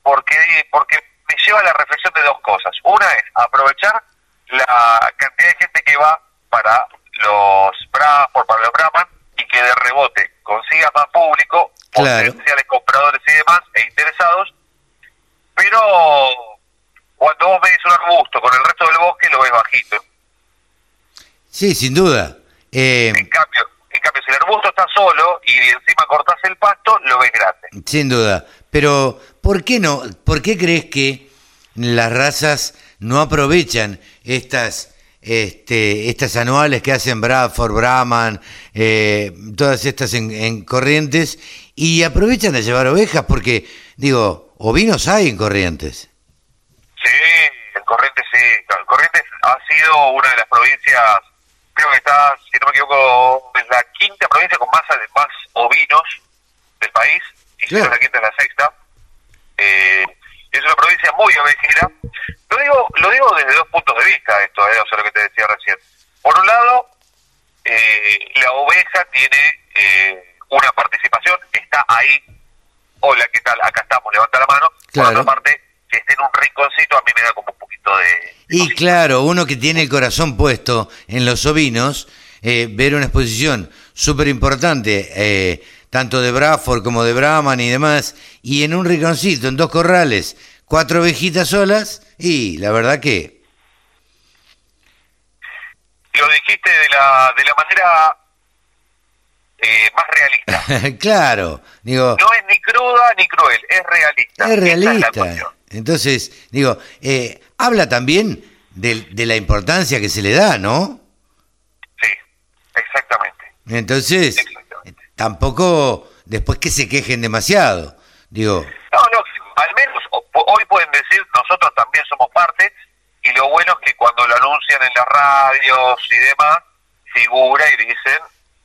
porque, porque me lleva a la reflexión de dos cosas. Una es aprovechar la cantidad de gente que va para los por para los Brahman y que de rebote consiga más público, potenciales compradores y demás e interesados, pero cuando vos ves un arbusto con el resto del bosque lo ves bajito. Sí, sin duda. Eh, en, cambio, en cambio, si el arbusto está solo y encima cortás el pasto, lo ves grande. Sin duda. Pero, ¿por qué no? ¿Por qué crees que las razas no aprovechan estas este, estas anuales que hacen Bradford, Brahman, eh, todas estas en, en, corrientes, y aprovechan de llevar ovejas, porque, digo, ovinos hay en corrientes. Sí, en Corrientes sí. Corrientes ha sido una de las provincias, creo que está, si no me equivoco, es la quinta provincia con más, más ovinos del país, y si no la quinta es la sexta. Eh, es una provincia muy ovejera. Lo digo, lo digo desde dos puntos de vista esto, eh, o sea, lo que te decía recién. Por un lado, eh, la oveja tiene eh, una participación, está ahí. Hola, ¿qué tal? Acá estamos, levanta la mano. Por otra parte, que esté en un rinconcito a mí me da como un poquito de... Y claro, uno que tiene el corazón puesto en los ovinos, eh, ver una exposición súper importante, eh, tanto de Bradford como de Brahman y demás, y en un rinconcito, en dos corrales, cuatro ovejitas solas, y la verdad que... Lo dijiste de la, de la manera eh, más realista. *laughs* claro, digo, No es ni cruda ni cruel, es realista. es realista. Entonces, digo, eh, habla también de, de la importancia que se le da, ¿no? Exactamente. Entonces, tampoco después que se quejen demasiado. Digo, No, no, al menos hoy pueden decir, nosotros también somos parte, y lo bueno es que cuando lo anuncian en las radios y demás, figura y dicen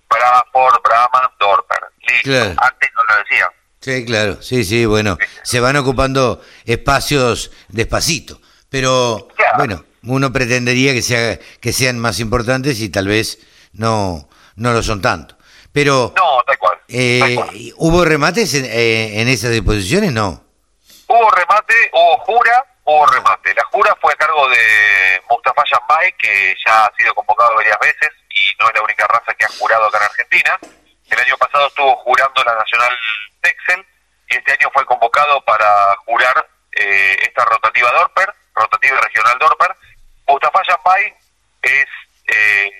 Bradford, Brahman, Dorper. Listo. Claro. Antes no lo decían. sí, claro, sí, sí, bueno, se van ocupando espacios despacito. Pero, bueno, uno pretendería que, sea, que sean más importantes y tal vez no, no lo son tanto. Pero, No, tal cual. eh, ¿hubo remates en, eh, en esas disposiciones? No. Hubo remate, hubo jura, hubo remate. La jura fue a cargo de Mustafa Yambay, que ya ha sido convocado varias veces y no es la única raza que ha jurado acá en Argentina. El año pasado estuvo jurando la Nacional Texel y este año fue convocado para jurar eh, esta rotativa Dorper, rotativa regional Dorper. Mustafa Yambay es eh,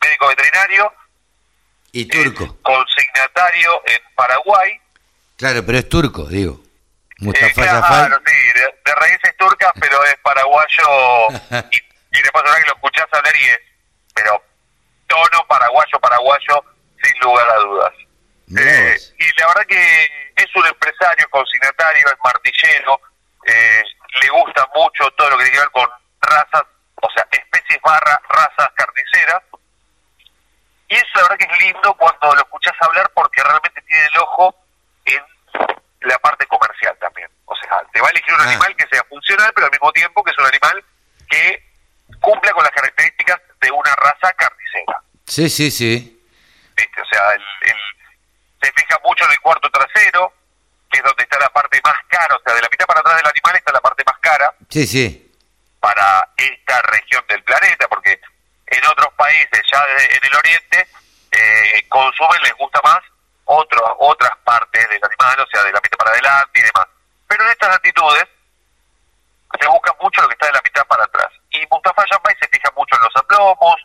médico veterinario, Y turco. consignatario en Paraguay Claro, pero es turco, digo. Mustafa Claro, Jafar. sí, de, de raíces turcas, *laughs* pero es paraguayo. y, y de paso ahora que lo escuchás hablar y es, pero tono paraguayo, paraguayo, sin lugar a dudas. Eh, y la verdad que es un empresario, consignatario, es martillero, eh, le gusta mucho todo lo que tiene que ver con razas, o sea, especies barra razas carniceras. Y eso la verdad que es lindo cuando lo escuchás hablar porque realmente tiene el ojo en la parte comercial también. O sea, te va a elegir un animal que sea funcional, pero al mismo tiempo que es un animal que cumpla con las características de una raza carnicera. Sí, sí, sí. ¿viste? O sea, el, el- se fija mucho en el cuarto trasero, que es donde está la parte más cara, o sea, de la mitad para atrás del animal está la parte más cara Sí, sí. para esta región del planeta, porque en otros países, ya de- en el oriente, eh, consumen, les gusta más otro, otras partes del animal, o sea, de la mitad para adelante y demás. Pero en estas actitudes se busca mucho lo que está de la mitad para atrás. Y Mustafa Yambay se fija mucho en los aplomos,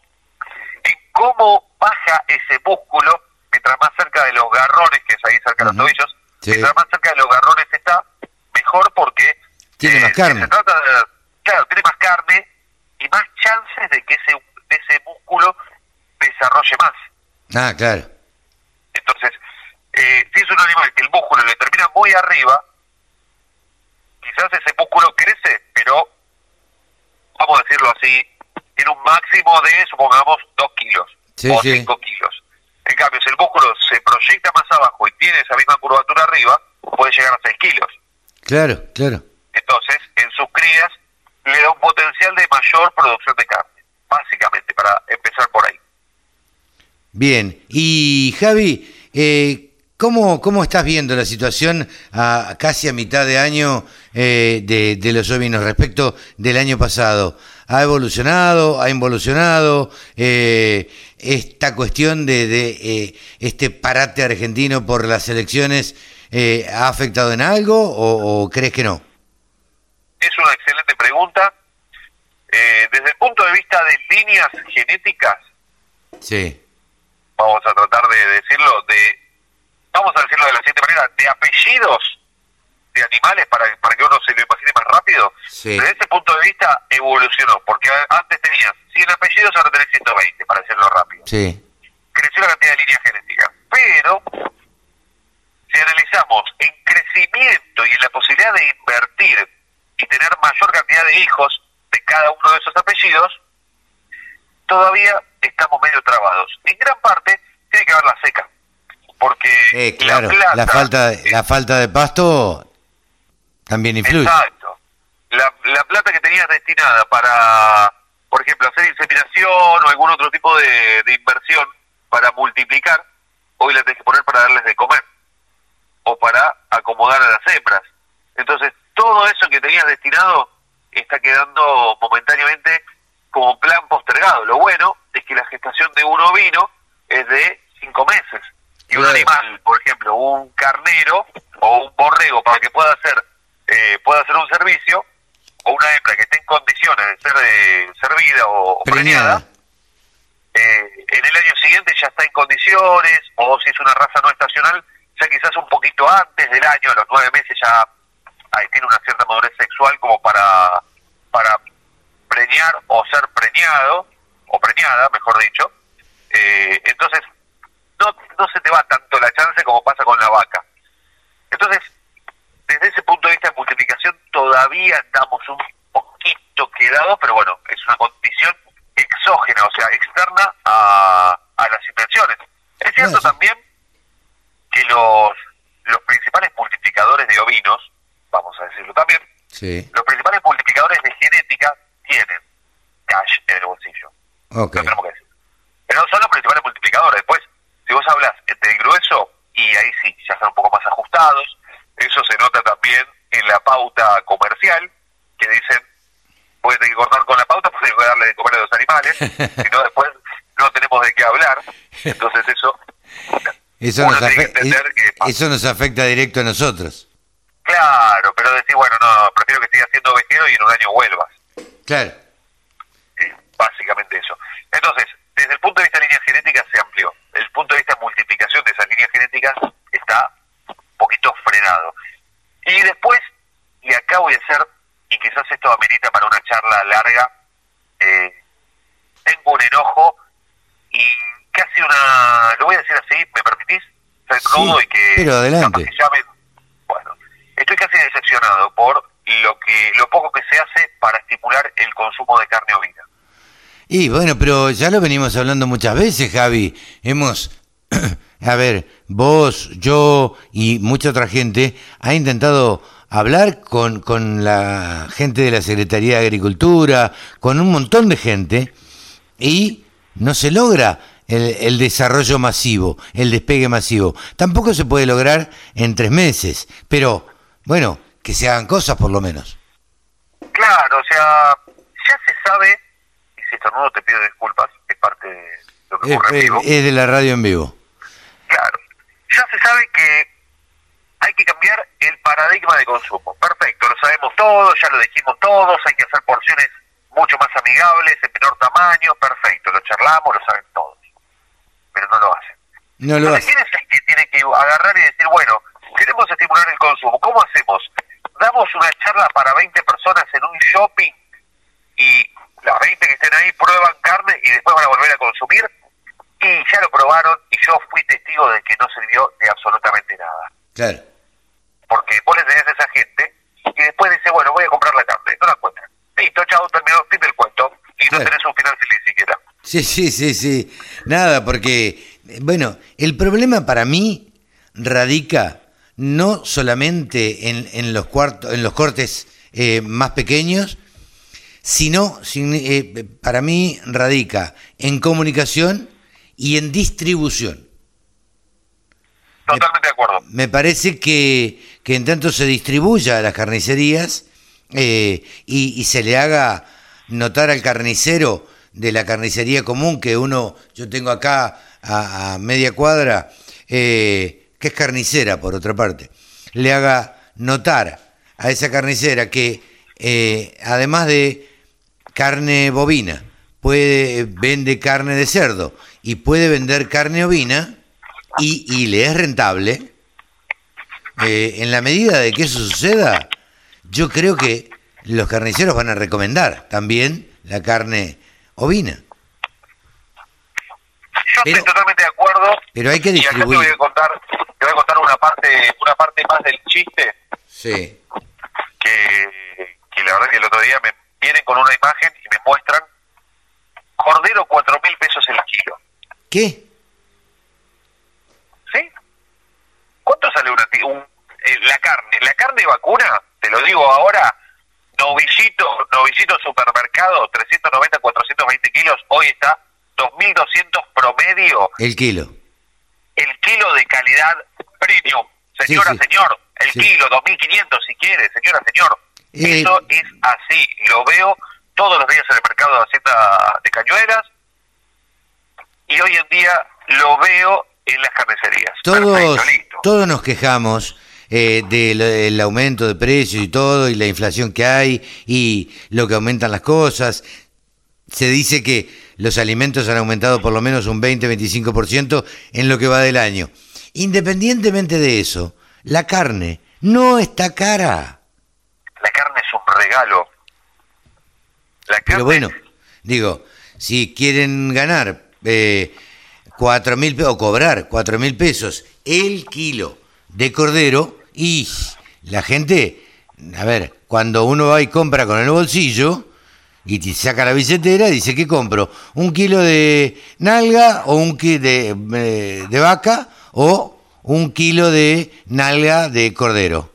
en cómo baja ese músculo, mientras más cerca de los garrones, que es ahí cerca de los tobillos, Sí. mientras más cerca de los garrones está, mejor porque Tiene más carne. se trata de, claro, tiene más carne y más chances de que ese, de ese músculo desarrolle más. Ah, claro. Entonces, eh, si es un animal que el músculo le termina muy arriba, quizás ese músculo crece, pero vamos a decirlo así, tiene un máximo de, supongamos, 2 kilos Sí, o sí. 5 kilos. En cambio, si el músculo se proyecta más abajo y tiene esa misma curvatura arriba, puede llegar a 6 kilos. Claro, claro. Entonces, en sus crías le da un potencial de mayor producción de carne, básicamente, para empezar por ahí. Bien. Y Javi, eh, ¿cómo, ¿cómo estás viendo la situación a casi a mitad de año eh, de, de los ovinos respecto del año pasado? ¿Ha evolucionado? ¿Ha involucionado? Eh, ¿Esta cuestión de, de, eh, este parate argentino por las elecciones eh, ha afectado en algo o, o crees que no? Es una excelente pregunta. Eh, desde el punto de vista de líneas genéticas, Sí. vamos a tratar de decirlo, de vamos a decirlo de la siguiente manera, de apellidos de animales para, para que uno se lo imagine más rápido. Sí. Desde ese punto de vista evolucionó, porque antes tenías 100 apellidos, ahora tenés 120, para decirlo rápido. Sí. creció la cantidad de líneas genéticas. Pero, si analizamos en crecimiento y en la posibilidad de invertir y tener mayor cantidad de hijos de cada uno de esos apellidos, todavía estamos medio trabados. En gran parte tiene que ver la seca. Porque Eh, claro, la plata, la falta, de- la falta de pasto también influye. Exacto. La, la plata que tenías destinada para, por ejemplo, hacer inseminación o algún otro tipo de, de inversión para multiplicar, hoy la tenés que poner para darles de comer o para acomodar a las hembras. Entonces, todo eso que tenías destinado está quedando momentáneamente como plan postergado. Lo bueno es que la gestación de un ovino es de cinco meses. Y un animal, por ejemplo, un carnero o un borrego para que pueda hacer eh, pueda hacer un servicio o una hembra que esté en condiciones de ser eh, servida o, preñada, eh, en el año siguiente ya está en condiciones, o si es una raza no estacional, ya quizás un poquito antes del año, a los nueve meses ya tiene una cierta madurez sexual como para, para preñar o ser preñado, o preñada, mejor dicho. Eh, entonces, no, no se te va tanto la chance como pasa con la vaca. Entonces, desde ese punto de vista de multiplicación todavía estamos un poquito quedados, pero bueno, es una condición exógena, o sea, externa a, a las invenciones. Es cierto también que los, los principales multiplicadores de ovinos, vamos a decirlo también, Sí. los principales multiplicadores de genética tienen cash en el bolsillo. Ok. Lo tenemos que decir. Pero no son los principales multiplicadores. Después, si vos hablas entre el grueso, y ahí sí, ya están un poco más ajustados, eso se nota también en la pauta comercial, que dicen, puede tener que cortar con la pauta porque hay que darle de comer a los animales, *laughs* si no después no tenemos de qué hablar. Entonces eso, Eso nos, que es- eso nos afecta directo a nosotros. Claro, pero decir, bueno, no, prefiero que siga siendo vestido y en un año vuelvas. Claro. básicamente eso. Entonces, desde el punto de vista de líneas genéticas se amplió. El punto de vista de multiplicación de esas líneas genéticas está un poquito frenado. Y después, y acá voy a hacer, y quizás esto amerita para una charla larga, eh, tengo un enojo y casi una, lo voy a decir así, ¿me permitís? Ser crudo y que pero adelante. capaz que llame- bueno, estoy casi decepcionado por lo que lo poco que se hace para estimular el consumo de carne ovina. Y bueno, pero ya lo venimos hablando muchas veces, Javi. Hemos, *clears throat* a ver, vos, yo y mucha otra gente ha intentado hablar con, con la gente de la Secretaría de Agricultura, con un montón de gente, y no se logra el, el desarrollo masivo, el despegue masivo. Tampoco se puede lograr en tres meses, pero bueno, que se hagan cosas por lo menos. Claro, o sea, ya se sabe, y si estornudo te pido disculpas, es parte de lo que Es, ocurre en es- vivo. es de la radio en vivo. Claro, ya se sabe que hay que cambiar el paradigma de consumo. Perfecto, lo sabemos todos, ya lo dijimos todos, hay que hacer porciones mucho más amigables, en menor tamaño, perfecto, lo charlamos, lo saben todos, pero no lo hacen. No lo Entonces, hace. ¿quién es el que tiene que agarrar y decir, bueno, queremos estimular el consumo, ¿cómo hacemos? Damos una charla para 20 personas en un shopping y las 20 que estén ahí prueban carne y después van a volver a consumir y ya lo probaron y yo fui testigo de que no sirvió de absolutamente nada. Claro. Porque vos le tenés a esa gente y después dice, bueno, voy a comprar la carne, no la encuentran. Listo, chao, terminó, fin del cuento y no tenés un final feliz siquiera. Sí, sí, sí, sí. Nada, porque, eh, bueno, el problema para mí radica no solamente en, en los, cuartos, en los cortes eh, más pequeños, sino, sin- eh, para mí radica en comunicación y en distribución. Totalmente de acuerdo. Me parece que, que en tanto se distribuya a las carnicerías eh, y, y se le haga notar al carnicero de la carnicería común que uno, yo tengo acá a, a media cuadra, eh, que es carnicera por otra parte, le haga notar a esa carnicera que eh, además de carne bovina, puede vende carne de cerdo y puede vender carne ovina y, y le es rentable, eh, en la medida de que eso suceda, yo creo que los carniceros van a recomendar también la carne ovina. Yo estoy totalmente de acuerdo. Pero hay que Y acá te distribuir. voy a contar, te voy a contar una parte, una parte más del chiste Sí. que, que la verdad que el otro día me vienen con una imagen y me muestran cordero cuatro mil pesos el kilo. ¿Qué? ¿Sí? ¿Cuánto sale una, un, eh, la carne? La carne vacuna, te lo digo ahora, novillito, novillito supermercado, 390, 420 kilos, hoy está 2.200 promedio, El kilo. el kilo de calidad premium. Señora, Sí, sí. señor, el Sí. kilo, 2.500 si quiere, señora, señor. Eh, Eso es así, lo veo todos los días en el mercado de Hacienda de Cañuelas y hoy en día lo veo en las carnicerías. Todos, Perfecto, todos nos quejamos eh, del del aumento de precios y todo, y la inflación que hay, y lo que aumentan las cosas. Se dice que los alimentos han aumentado por lo menos un 20-25% en lo que va del año. Independientemente de eso, la carne no está cara. La carne es un regalo. La carne Pero bueno, digo, si quieren ganar eh, cuatro mil o cobrar cuatro mil pesos el kilo de cordero y la gente, a ver, cuando uno va y compra con el bolsillo y te saca la billetera, dice que compro un kilo de nalga o un kilo de, eh, de vaca o un kilo de nalga de cordero.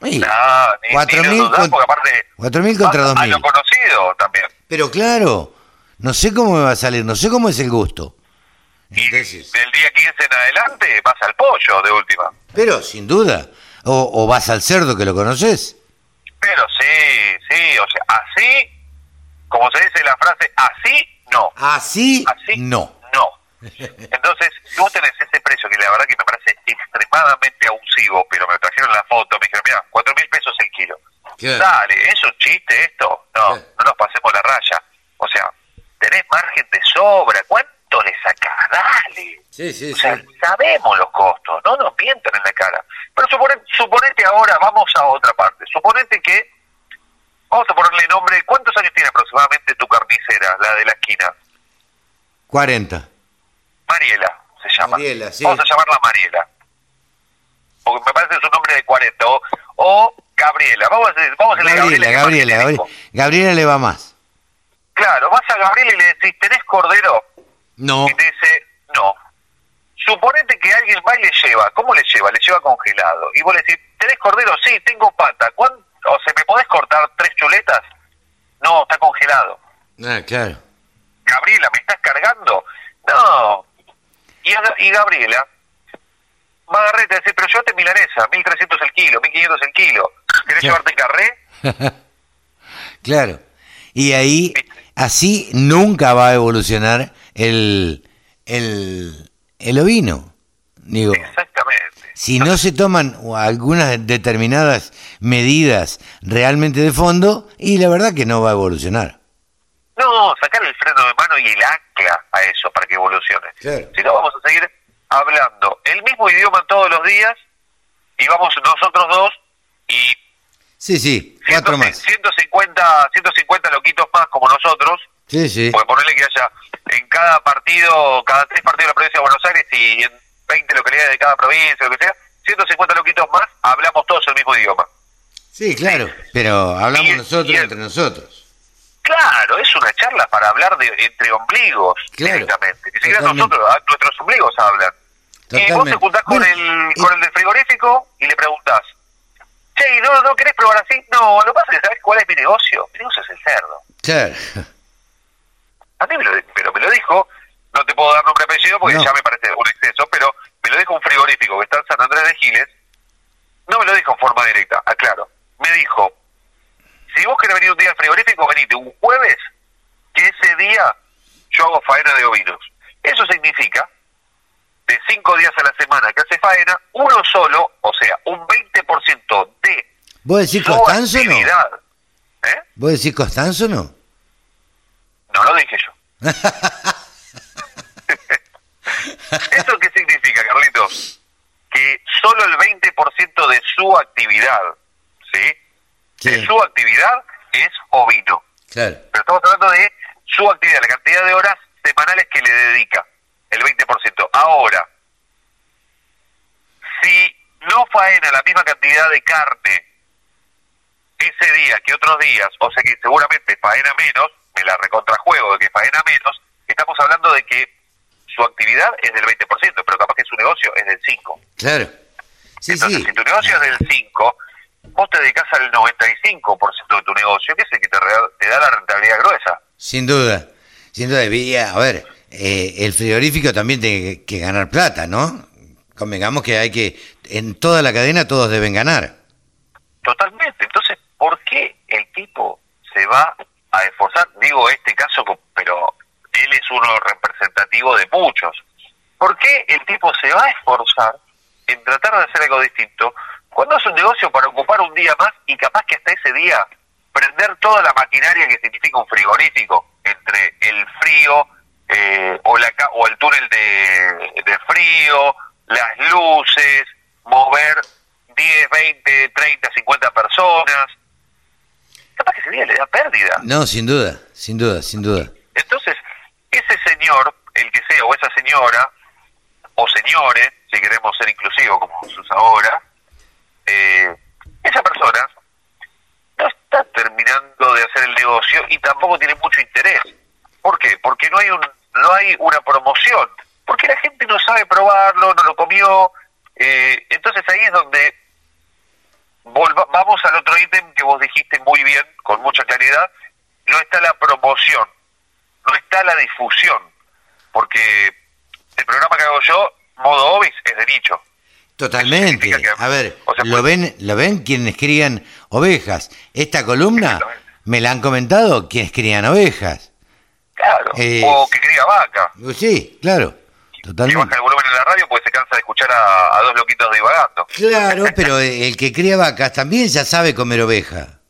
No, ni- ni lo mil dudás, con- porque aparte cuatro mil contra dos mil. conocido también. Pero claro, no sé cómo me va a salir, no sé cómo es el gusto. Entonces, Del día 15 en adelante vas al pollo de última. pero sin duda, o, o vas al cerdo que lo conoces. Pero sí, sí, o sea, así, como se dice la frase, así no. Así, no. No. Entonces, si vos tenés ese precio, que la verdad que me parece extremadamente abusivo, pero me trajeron la foto, me dijeron, mira, cuatro mil pesos el kilo. Claro. Dale, ¿es un chiste esto? No, no nos pasemos la raya. O sea, tenés margen de sobra, ¿cuánto le sacás? Dale. Sí, sí, O sea, sabemos los costos, no nos mientan en la cara. Pero supone- suponete ahora, vamos a otra parte. Suponete que, vamos a ponerle nombre, ¿cuántos años tiene aproximadamente tu carnicera, la de la esquina? 40. Mariela se llama. Mariela, sí. Vamos a llamarla Mariela. Porque me parece que es un nombre de 40. O, o Gabriela. Vamos a, decir- vamos a Gabriela, Gabriela, más Gabriela, Gabriela le va más. Claro, vas a Gabriela y le decís, ¿tenés cordero? No. Y te dice, no. Suponete que alguien va y le lleva. ¿Cómo le lleva? Le lleva congelado. Y vos le decís, ¿tenés cordero? Sí, tengo pata. ¿Cuánto? O sea, ¿me podés cortar tres chuletas? No, está congelado. Ah, claro. Gabriela, ¿me estás cargando? No. Y, y Gabriela va a agarrar y te decir, pero llévate milanesa, 1300 el kilo, 1500 el kilo. ¿Querés *laughs* Claro. llevarte carré? *laughs* claro. Y ahí, así nunca va a evolucionar el, el, el ovino. Digo, Exactamente. si no se toman algunas determinadas medidas realmente de fondo, y la verdad que no va a evolucionar. No, sacar el freno de mano y el ancla a eso para que evolucione. Claro. Si no, vamos a seguir hablando el mismo idioma todos los días y vamos nosotros dos y Sí, sí, cuatro más. 150, 150 loquitos más como nosotros, Sí, sí. porque ponerle que haya en cada partido, cada tres partidos de la provincia de Buenos Aires y en 20 localidades de cada provincia, lo que sea, 150 loquitos más, hablamos todos el mismo idioma. Sí, claro. Pero hablamos nosotros entre nosotros. Claro, es una charla para hablar de entre ombligos Claro, directamente. Ni siquiera totalmente. nosotros, nuestros ombligos hablan. Y vos te Totalmente. juntás con, el, con el del frigorífico y le preguntás, che, ¿y ¿no, ¿no querés probar así? No, lo que pasa es que sabes cuál es mi negocio. Mi negocio es el cerdo. Claro. A mí me lo, pero me lo dijo, no te puedo dar nombre apellido porque No. ya me parece un exceso, pero me lo dijo un frigorífico que está en San Andrés de Giles. No me lo dijo en forma directa, aclaro. Me dijo, si vos querés venir un día al frigorífico, venite un jueves, que ese día yo hago faena de ovinos. Eso significa, de cinco días a la semana que hace faena, uno solo, o sea, un 20% de ¿Vos decís su Constanzo o no? actividad. ¿Eh? ¿Vos decís no? No lo dije yo. *laughs* ¿Eso qué significa, Carlitos? Que solo el 20% de su actividad, ¿sí? De su actividad es ovino. Claro. Pero estamos hablando de su actividad, la cantidad de horas semanales que le dedica, el 20%. Ahora, si no faena la misma cantidad de carne ese día que otros días, o sea que seguramente faena menos, me la recontrajuego de que faena menos, estamos hablando de que su actividad es del 20%, pero capaz que su negocio es del 5%. Claro. Sí, Entonces, sí. si tu negocio es del 5, vos te dedicas al 95% de tu negocio, que es el que te, te da la rentabilidad gruesa. Sin duda. Sin duda. A ver, eh, el frigorífico también tiene que, que ganar plata, ¿no? Convengamos que hay que. En toda la cadena todos deben ganar. Totalmente. Entonces, ¿por qué el tipo se va a esforzar? Digo este caso, pero él es uno representativo de muchos. ¿Por qué el tipo se va a esforzar en tratar de hacer algo distinto cuando es un negocio para ocupar un día más y capaz que hasta ese día prender toda la maquinaria que significa un frigorífico entre el frío eh, o, la, o el túnel de, de frío, las luces, mover 10, 20, 30, 50 personas. Capaz que ese día le da pérdida. No, sin duda, sin duda, sin duda. Entonces, ese señor, el que sea, o esa señora, o señores, si queremos ser inclusivos como se usa ahora, eh, esa persona no está terminando de hacer el negocio y tampoco tiene mucho interés. ¿Por qué? Porque no hay un, no hay una promoción, porque la gente no sabe probarlo, no lo comió, eh, entonces ahí es donde volva- vamos al otro ítem que vos dijiste muy bien, con mucha claridad, no está la promoción, no está la difusión, porque el programa que hago yo, modo Obis, es de nicho. Totalmente. A ver, ¿lo ven, ¿lo ven quienes crían ovejas? Esta columna me la han comentado quienes crían ovejas. Claro. Eh, o que cría vaca. Sí, claro, Totalmente. baja el volumen en la radio porque se cansa de escuchar a, a dos loquitos divagando. Claro, *laughs* pero el que cría vacas también ya sabe comer oveja.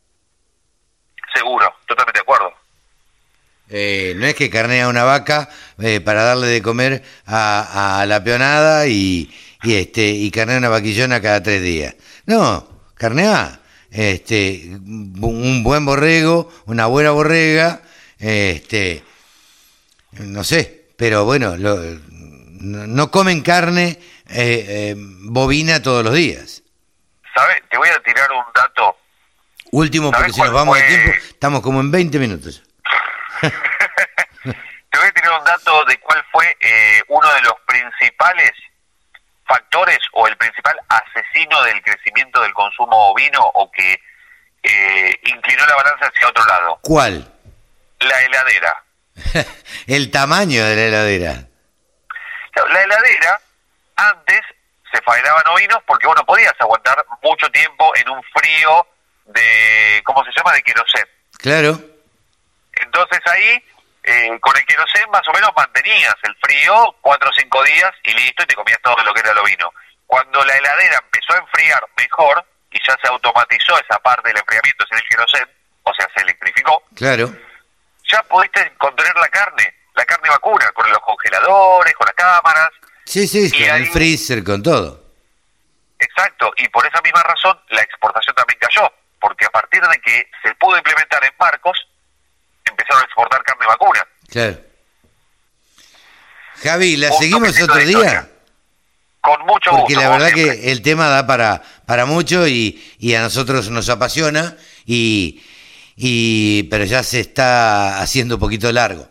Seguro, totalmente de acuerdo. Eh, no es que carnea una vaca eh, para darle de comer a, a la peonada y, y este y carnea una vaquillona cada tres días. No, carnea este un buen borrego, una buena borrega, este no sé, pero bueno, lo- no, comen carne eh, eh, bovina todos los días. ¿Sabes? Te voy a tirar un dato. Último, porque ¿Sabes si nos vamos de tiempo, estamos como en 20 minutos. *laughs* Te voy a tirar un dato de cuál fue eh, uno de los principales factores o el principal asesino del crecimiento del consumo ovino o que eh, inclinó la balanza hacia otro lado. ¿Cuál? La heladera. *laughs* El tamaño de la heladera. La heladera, antes se faenaban ovinos porque vos no podías aguantar mucho tiempo en un frío de, ¿cómo se llama?, de querosén. Claro. Entonces ahí, eh, con el querosén más o menos mantenías el frío cuatro o cinco días y listo, y te comías todo lo que era el ovino. Cuando la heladera empezó a enfriar mejor y ya se automatizó esa parte del enfriamiento sin el querosén, o sea, se electrificó, Claro. ya pudiste contener la carne, la carne vacuna, con los congeladores, con las cámaras, Sí, sí, con el freezer, con todo. Exacto, y por esa misma razón la exportación también cayó, porque a partir de que se pudo implementar en barcos, empezaron a exportar carne vacuna. Claro. Javi, ¿la seguimos otro día? Con mucho Porque gusto. la como verdad siempre. que el tema da para, para mucho y, y a nosotros nos apasiona, y, y pero ya se está haciendo un poquito largo.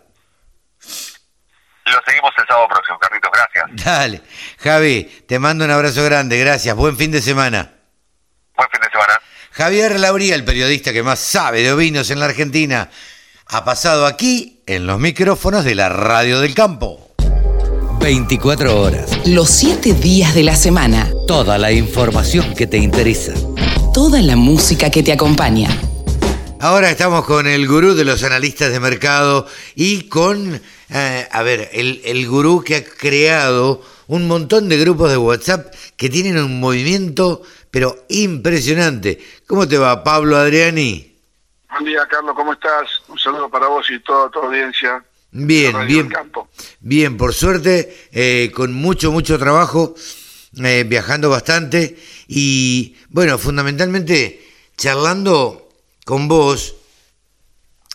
Lo seguimos el sábado próximo, Carlitos, gracias. *laughs* Dale. Javi, te mando un abrazo grande, gracias. Buen fin de semana. Buen fin de semana. Javier Lauría, el periodista que más sabe de ovinos en la Argentina, ha pasado aquí en los micrófonos de la Radio del Campo. 24 horas. Los 7 días de la semana. Toda la información que te interesa. Toda la música que te acompaña. Ahora estamos con el gurú de los analistas de mercado y con, eh, a ver, el, el gurú que ha creado un montón de grupos de WhatsApp que tienen un movimiento, pero impresionante. ¿Cómo te va, Pablo Adriani? Buen día, Carlos, ¿cómo estás? Un saludo para vos y toda tu audiencia. Bien, bien. Campo. Bien, por suerte, eh, con mucho, mucho trabajo, eh, viajando bastante y, bueno, fundamentalmente charlando con vos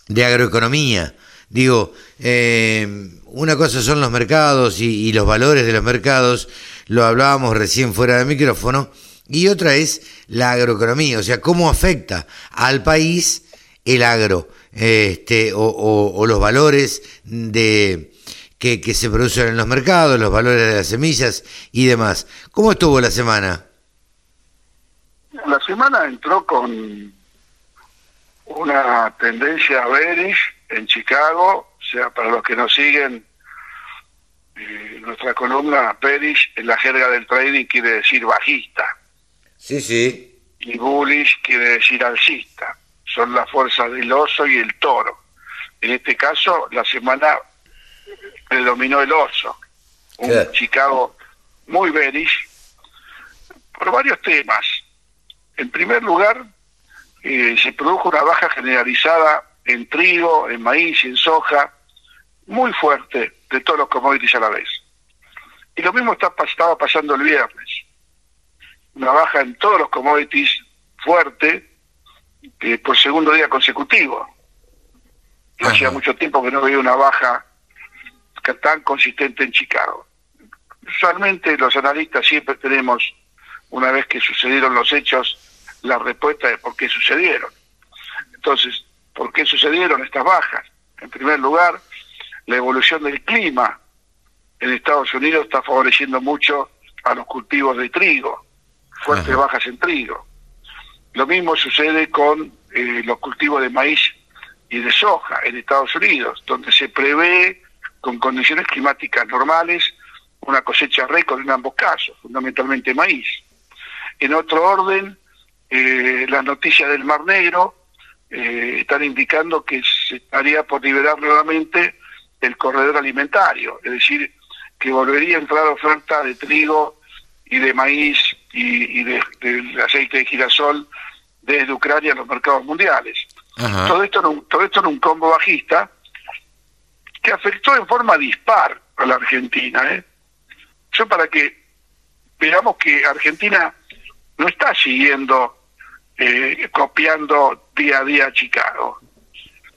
de agroeconomía. Digo, eh, una cosa son los mercados y, los valores de los mercados, lo hablábamos recién fuera de micrófono, y otra es la agroeconomía, o sea, cómo afecta al país el agro este, o, o- o los valores de, que, que se producen en los mercados, los valores de las semillas y demás. ¿Cómo estuvo la semana? La semana entró con una tendencia bearish en Chicago, o sea, para los que nos siguen, eh, nuestra columna bearish en la jerga del trading quiere decir bajista Sí, sí. y bullish quiere decir alcista. Son las fuerzas del oso y el toro. En este caso, la semana predominó el oso. Un. Chicago muy bearish por varios temas. En primer lugar, eh, se produjo una baja generalizada en trigo, en maíz y en soja, muy fuerte de todos los commodities a la vez. Y lo mismo está, estaba pasando el viernes. Una baja en todos los commodities fuerte eh, por segundo día consecutivo. No hacía mucho tiempo que no veía una baja tan consistente en Chicago. Usualmente los analistas siempre tenemos, una vez que sucedieron los hechos, la respuesta de por qué sucedieron. Entonces, ¿por qué sucedieron estas bajas? En primer lugar, la evolución del clima en Estados Unidos está favoreciendo mucho a los cultivos de trigo, fuertes bajas en trigo. Lo mismo sucede con eh, los cultivos de maíz y de soja en Estados Unidos, donde se prevé con condiciones climáticas normales una cosecha récord en ambos casos, fundamentalmente maíz. En otro orden, eh, las noticias del Mar Negro eh, están indicando que se estaría por liberar nuevamente el corredor alimentario, es decir, que volvería a entrar oferta de trigo y de maíz y, de, del aceite de girasol desde Ucrania a los mercados mundiales. Todo esto, en un, todo esto en un combo bajista que afectó en forma dispar a la Argentina. ¿eh? Yo para que veamos que Argentina no está siguiendo, eh, copiando día a día a Chicago.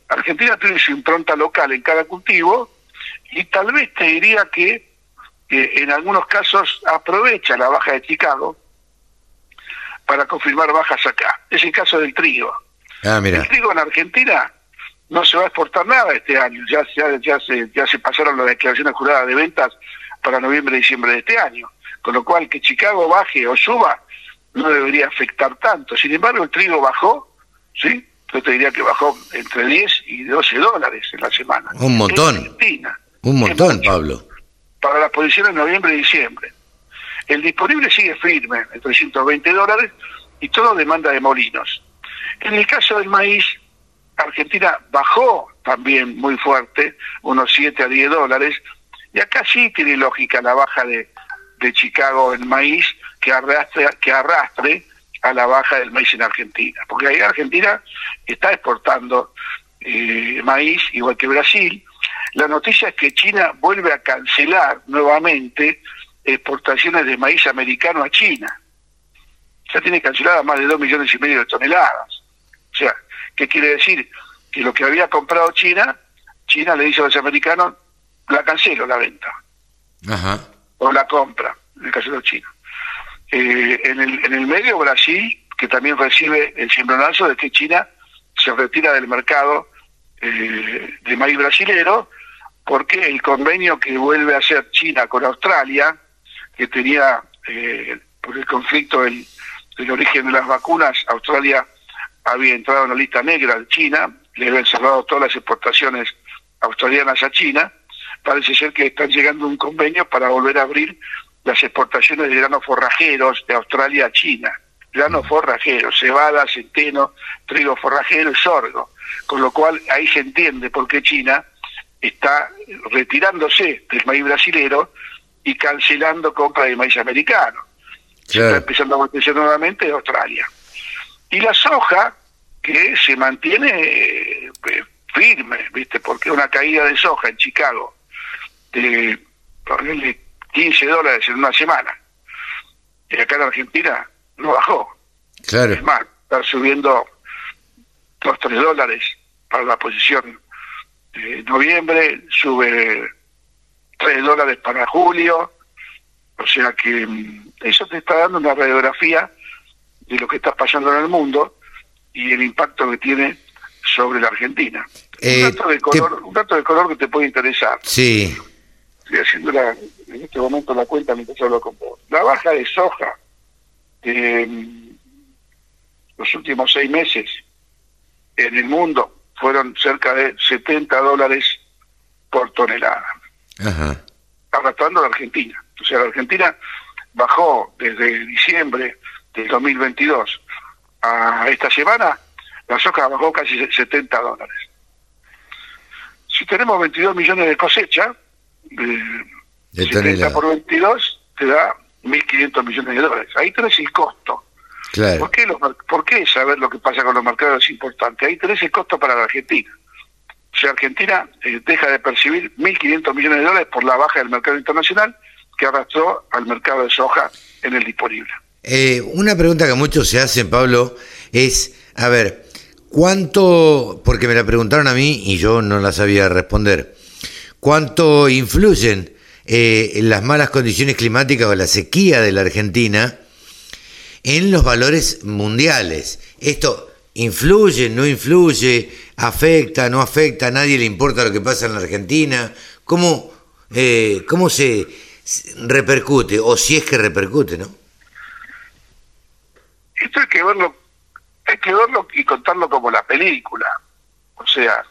Argentina tiene su impronta local en cada cultivo y tal vez te diría que en algunos casos aprovecha la baja de Chicago para confirmar bajas acá. Es el caso del trigo. Ah, mira. El trigo en Argentina no se va a exportar nada este año. Ya, ya, ya, se, ya se pasaron las declaraciones juradas de ventas para noviembre y diciembre de este año. Con lo cual, que Chicago baje o suba no debería afectar tanto. Sin embargo, el trigo bajó, ¿sí? Yo te diría que bajó entre 10 y 12 dólares en la semana. Un montón. Un montón, Pablo. Para las posiciones de noviembre y diciembre. El disponible sigue firme, en 320 dólares, y todo demanda de molinos. En el caso del maíz, Argentina bajó también muy fuerte, unos 7 a 10 dólares, y acá sí tiene lógica la baja de, de Chicago en maíz que arrastre, que arrastre a la baja del maíz en Argentina, porque ahí Argentina está exportando eh, maíz, igual que Brasil. La noticia es que China vuelve a cancelar nuevamente exportaciones de maíz americano a China. Ya tiene canceladas más de 2 millones y medio de toneladas. O sea, ¿qué quiere decir? Que lo que había comprado China, China le dice a los americanos, la cancelo la venta. O la compra, en el caso de China. Eh, en, el, en el medio Brasil, que también recibe el cimbronazo de que China se retira del mercado eh, de maíz brasilero, porque el convenio que vuelve a hacer China con Australia, que tenía eh, por el conflicto del, del, origen de las vacunas, Australia había entrado en la lista negra de China, le habían cerrado todas las exportaciones australianas a China, parece ser que están llegando a un convenio para volver a abrir las exportaciones de granos forrajeros de Australia a China. Granos forrajeros, cebada, centeno, trigo forrajero y sorgo. Con lo cual ahí se entiende por qué China está retirándose del maíz brasilero y cancelando compra de maíz americano. Se está empezando a abastecer nuevamente de Australia. Y la soja, que se mantiene eh, firme, ¿viste? Porque una caída de soja en Chicago de, 15 dólares en una semana. Y acá en Argentina no bajó. Claro. Es más, está subiendo 2, 3 dólares para la posición de noviembre, sube 3 dólares para julio. O sea que mm, eso te está dando una radiografía de lo que está pasando en el mundo y el impacto que tiene sobre la Argentina. un, dato de color, un dato de color que te puede interesar. Sí. Estoy haciendo la, en este momento la cuenta mientras hablo con vos. La baja de soja en los últimos seis meses en el mundo fueron cerca de 70 dólares por tonelada. Ajá. Arrastrando a la Argentina. O sea, la Argentina bajó desde diciembre del 2022 a esta semana, la soja bajó casi 70 dólares. Si tenemos 22 millones de cosecha, eh, 70 por 22 te da 1.500 millones de dólares. Ahí tenés el costo Claro. ¿Por, qué los mer- ¿Por qué saber lo que pasa con los mercados es importante? Ahí tenés el costo para la Argentina. O sea, Argentina eh, deja de percibir 1.500 millones de dólares por la baja del mercado internacional que arrastró al mercado de soja en el disponible. Eh, una pregunta que muchos se hacen, Pablo, es, a ver, ¿cuánto, porque me la preguntaron a mí y yo no la sabía responder, cuánto influyen eh, las malas condiciones climáticas o la sequía de la Argentina en los valores mundiales? Esto influye, no influye, afecta, no afecta, a nadie le importa lo que pasa en la Argentina, ¿cómo, eh, cómo se repercute, o si es que repercute, ¿no? Esto hay que verlo, hay que verlo y contarlo como la película. O sea,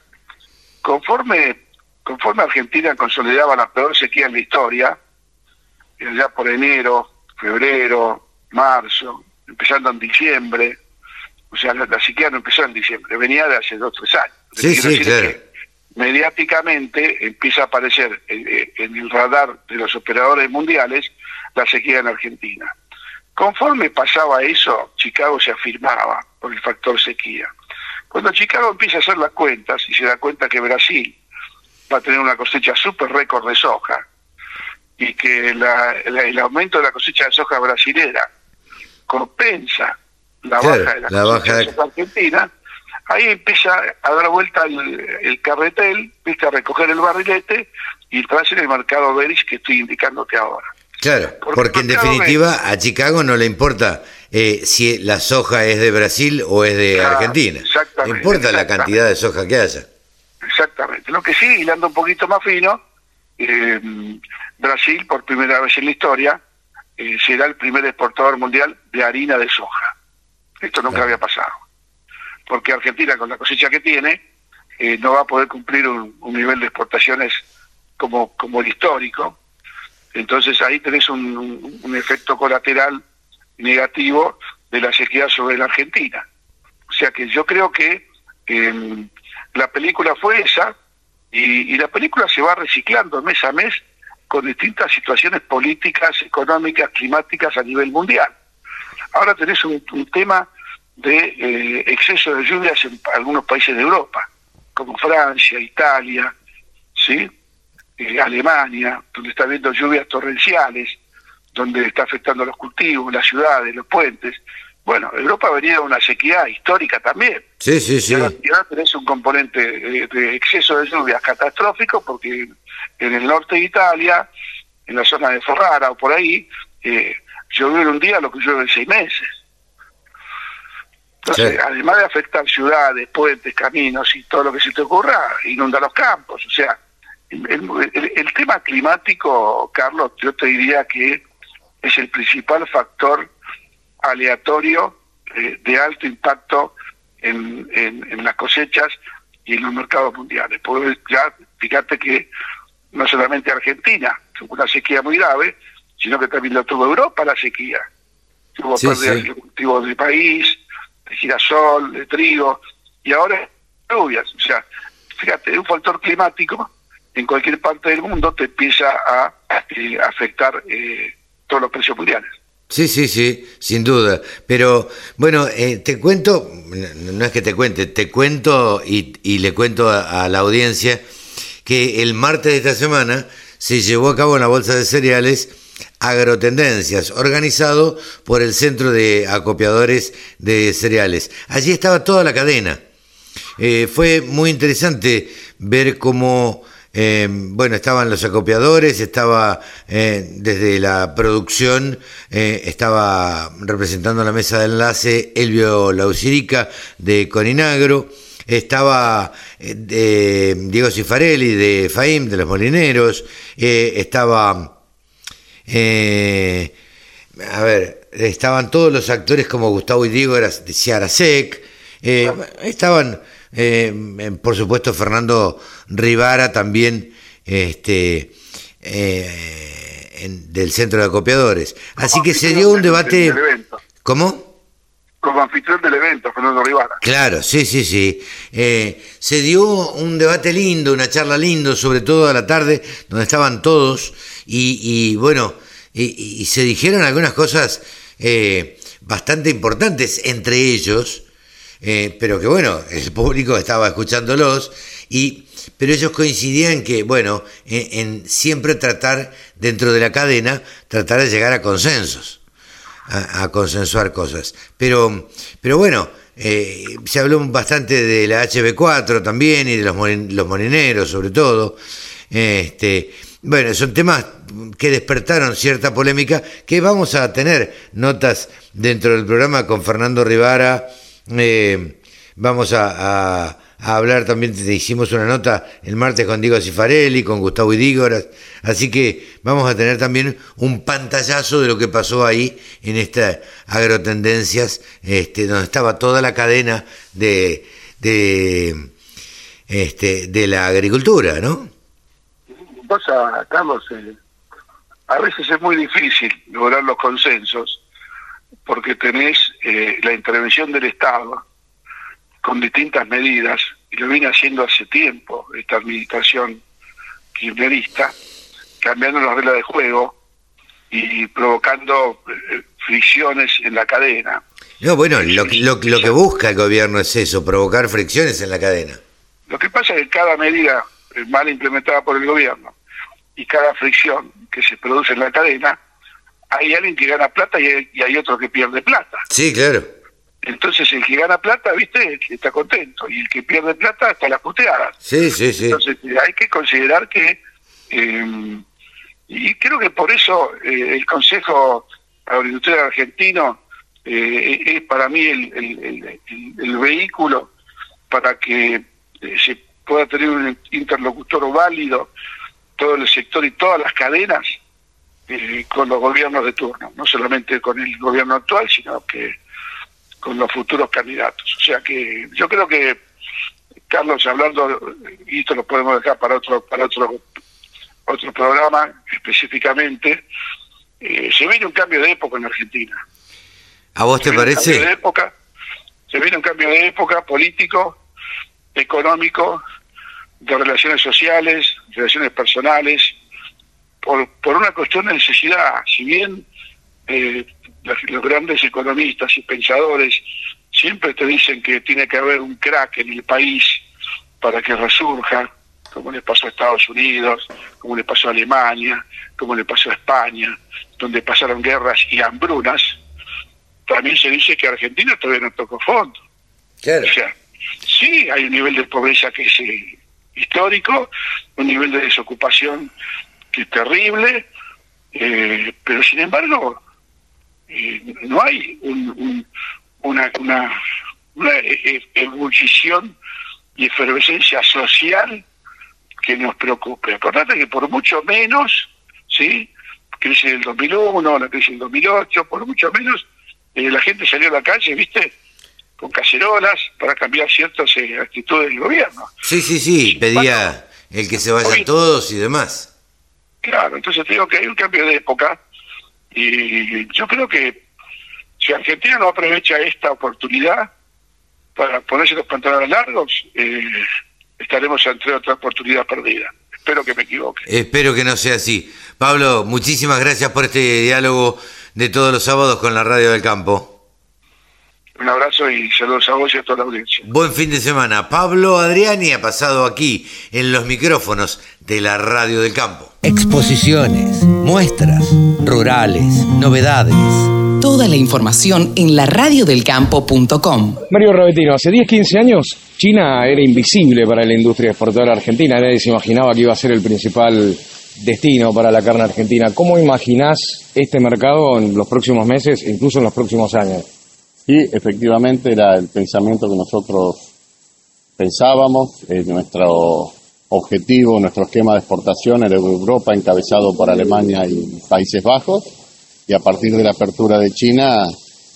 conforme, conforme Argentina consolidaba la peor sequía en la historia, eh, ya por enero, febrero, marzo, empezando en diciembre, o sea, la, la sequía no empezó en diciembre, venía de hace dos o tres años. Sí, sí, claro. mediáticamente empieza a aparecer eh, eh, en el radar de los operadores mundiales la sequía en Argentina. Conforme pasaba eso, Chicago se afirmaba por el factor sequía. Cuando Chicago empieza a hacer las cuentas y se da cuenta que Brasil va a tener una cosecha súper récord de soja y que la- la- el aumento de la cosecha de soja brasilera compensa la Claro, baja de la, la cosecha baja de de- soja argentina, ahí empieza a dar vuelta el, el carretel, empieza a recoger el barrilete y entras en el mercado Beris que estoy indicándote ahora. Claro, porque en definitiva a Chicago no le importa eh, si la soja es de Brasil o es de Claro, Argentina. Exactamente, importa la cantidad de soja que haya. Exactamente. Lo que sí, hilando un poquito más fino, eh, Brasil, por primera vez en la historia, eh, será el primer exportador mundial de harina de soja. Esto nunca había pasado. Porque Argentina, con la cosecha que tiene, eh, no va a poder cumplir un, un nivel de exportaciones como, como el histórico. Entonces ahí tenés un, un- un efecto colateral negativo de la sequía sobre la Argentina. O sea que yo creo que eh, la película fue esa y, la película se va reciclando mes a mes con distintas situaciones políticas, económicas, climáticas a nivel mundial. Ahora tenés un, tema de eh, exceso de lluvias en algunos países de Europa, como Francia, Italia, ¿sí? Eh, Alemania, donde está habiendo lluvias torrenciales, donde está afectando los cultivos, las ciudades, los puentes. Bueno, Europa venía de una sequía histórica también. Sí, sí, sí. Y ahora, y ahora tenés un componente de, de exceso de lluvias catastrófico porque en el norte de Italia, en la zona de Ferrara o por ahí, eh, llovió en un día lo que llueve en seis meses. Entonces, Sí. además de afectar ciudades, puentes, caminos y todo lo que se te ocurra, inunda los campos. O sea, el, el- el tema climático, Carlos, yo te diría que es el principal factor aleatorio eh, de alto impacto en, en- en las cosechas y en los mercados mundiales. Porque ya, fíjate que no solamente Argentina tuvo una sequía muy grave, sino que también lo tuvo Europa la sequía. Tuvo Sí, pérdidas sí. de cultivos del país, de girasol, de trigo, y ahora lluvias. O sea, fíjate, un factor climático en cualquier parte del mundo te empieza a eh, afectar eh, todos los precios mundiales. Sí, sí, sí, sin duda. Pero bueno, eh, te cuento, no es que te cuente, te cuento y, y le cuento a, a la audiencia que el martes de esta semana se llevó a cabo en la Bolsa de Cereales Agrotendencias, organizado por el Centro de Acopiadores de Cereales. Allí estaba toda la cadena. Eh, fue muy interesante ver cómo, eh, bueno, estaban los acopiadores, estaba eh, desde la producción, eh, estaba representando la mesa de enlace Elvio Lausirica de Coninagro, estaba eh, de Diego Cifarelli de FAIM, de los Molineros, estaba... a ver, estaban todos los actores como Gustavo y Diego de Ciara Sec, eh, estaban, eh, por supuesto, Fernando Rivara también, este, eh, en- del Centro de Acopiadores. Así que se dio un debate. ¿Cómo? Como anfitrión del evento, Fernando Rivara. Claro, sí, sí, sí. Eh, se dio un debate lindo, una charla lindo, sobre todo a la tarde, donde estaban todos y, y, bueno, y, y se dijeron algunas cosas bastante importantes entre ellos, eh, pero que bueno, el público estaba escuchándolos, y, pero ellos coincidían que, bueno, en, siempre tratar, dentro de la cadena, tratar de llegar a consensos, a, consensuar cosas. Pero, pero bueno, eh, se habló bastante de la HB4 también y de los, los sobre todo. Este, bueno, son temas que despertaron cierta polémica que vamos a tener notas dentro del programa con Fernando Rivara. Eh, vamos a, hablar también, hicimos una nota el martes con Diego Cifarelli, con Gustavo Idígoras, así que vamos a tener también un pantallazo de lo que pasó ahí en estas agrotendencias, este, donde estaba toda la cadena de, de, este, la agricultura, ¿no? Pasa, Carlos, eh, a veces es muy difícil lograr los consensos porque tenés eh, la intervención del Estado con distintas medidas, y lo viene haciendo hace tiempo esta administración kirchnerista, cambiando las reglas de juego y provocando eh, fricciones en la cadena. No, bueno, lo, lo, lo que busca el gobierno es eso, provocar fricciones en la cadena. Lo que pasa es que cada medida mal implementada por el gobierno y cada fricción que se produce en la cadena, hay alguien que gana plata y hay, otro que pierde plata. Sí, claro. Entonces el que gana plata, viste, está contento, y el que pierde plata está la puteada. Sí, sí, sí. Entonces hay que considerar que, eh, y creo que por eso eh, el Consejo Agroindustrial Argentino eh, es para mí el, el, vehículo para que se pueda tener un interlocutor válido todo el sector y todas las cadenas eh, con los gobiernos de turno, no solamente con el gobierno actual, sino que con los futuros candidatos. O sea que yo creo que, Carlos, hablando, y esto lo podemos dejar para otro, para otro, otro programa específicamente, eh, se viene un cambio de época en Argentina. ¿A vos te parece? de época, se viene un cambio de época político, económico, de relaciones sociales, relaciones personales, por, por una cuestión de necesidad. Si bien eh, los, grandes economistas y pensadores siempre te dicen que tiene que haber un crack en el país para que resurja, como le pasó a Estados Unidos, como le pasó a Alemania, como le pasó a España, donde pasaron guerras y hambrunas, también se dice que Argentina todavía no tocó fondo. O sea, sí hay un nivel de pobreza que se histórico, un nivel de desocupación es terrible, eh, pero sin embargo eh, no hay una, una, e, e, ebullición y efervescencia social que nos preocupe. Acordate que por mucho menos, ¿sí? crisis del 2001, la crisis del 2008, por mucho menos, eh, la gente salió a la calle, ¿viste? con cacerolas para cambiar ciertas eh, actitudes del gobierno. Sí, sí, sí, pedía el que se vayan todos y demás. Claro, entonces te digo que hay un cambio de época y yo creo que si Argentina no aprovecha esta oportunidad para ponerse los pantalones largos, eh, estaremos ante otra oportunidad perdida. Espero que me equivoque. Espero que no sea así. Pablo, muchísimas gracias por este diálogo de todos los sábados con la Radio del Campo. Un abrazo y saludos a vos y a toda la audiencia. Buen fin de semana. Pablo Adriani ha pasado aquí en los micrófonos de la Radio del Campo. Exposiciones, muestras, rurales, novedades. Toda la información en laradiodelcampo.com. Mario Rabetino, hace 10, 15 años China era invisible para la industria exportadora argentina. Nadie se imaginaba que iba a ser el principal destino para la carne argentina. ¿Cómo imaginás este mercado en los próximos meses, incluso en los próximos años? Y efectivamente era el pensamiento que nosotros pensábamos, eh, nuestro objetivo, nuestro esquema de exportación era Europa encabezado por Alemania y Países Bajos, y a partir de la apertura de China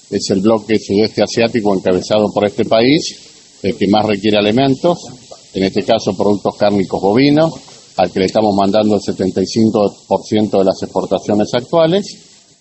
es el bloque sudeste asiático encabezado por este país, el que más requiere alimentos, en este caso productos cárnicos bovinos, al que le estamos mandando el 75% de las exportaciones actuales,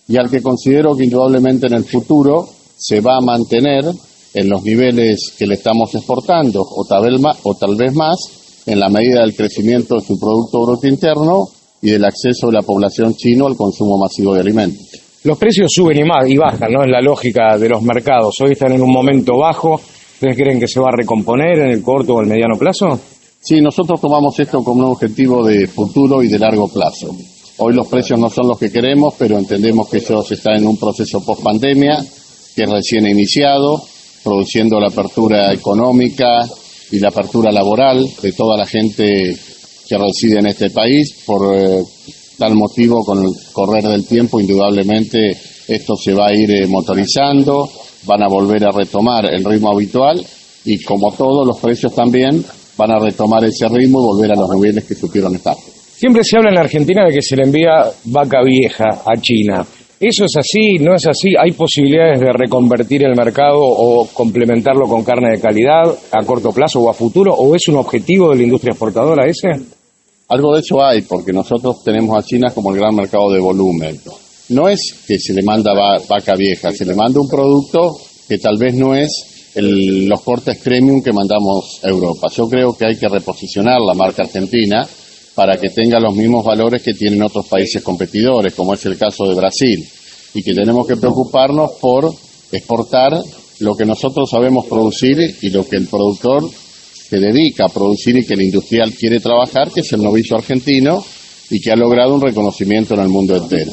y al que considero que indudablemente en el futuro se va a mantener en los niveles que le estamos exportando o tal vez más, o tal vez más en la medida del crecimiento de su Producto Bruto Interno y del acceso de la población chino al consumo masivo de alimentos. los precios suben y, más, y bajan, ¿no? Es la lógica de los mercados. Hoy están en un momento bajo. ¿Ustedes creen que se va a recomponer en el corto o el mediano plazo? Sí, nosotros tomamos esto como un objetivo de futuro y de largo plazo. Hoy los precios no son los que queremos, pero entendemos que eso está en un proceso post pandemia que recién ha iniciado, produciendo la apertura económica y la apertura laboral de toda la gente que reside en este país. Por eh, tal motivo, con el correr del tiempo, indudablemente esto se va a ir eh, motorizando, van a volver a retomar el ritmo habitual y como todos los precios también van a retomar ese ritmo y volver a los niveles que supieron estar. Siempre se habla en la Argentina de que se le envía vaca vieja a China. ¿Eso es así? ¿No es así? ¿Hay posibilidades de reconvertir el mercado o complementarlo con carne de calidad a corto plazo o a futuro? ¿O es un objetivo de la industria exportadora ese? Algo de eso hay, porque nosotros tenemos a China como el gran mercado de volumen. No es que se le manda vaca vieja, se le manda un producto que tal vez no es los cortes premium que mandamos a Europa. Yo creo que hay que reposicionar la marca argentina para que tenga los mismos valores que tienen otros países competidores, como es el caso de Brasil, y que tenemos que preocuparnos por exportar lo que nosotros sabemos producir y lo que el productor se dedica a producir y que el industrial quiere trabajar, que es el novillo argentino y que ha logrado un reconocimiento en el mundo entero.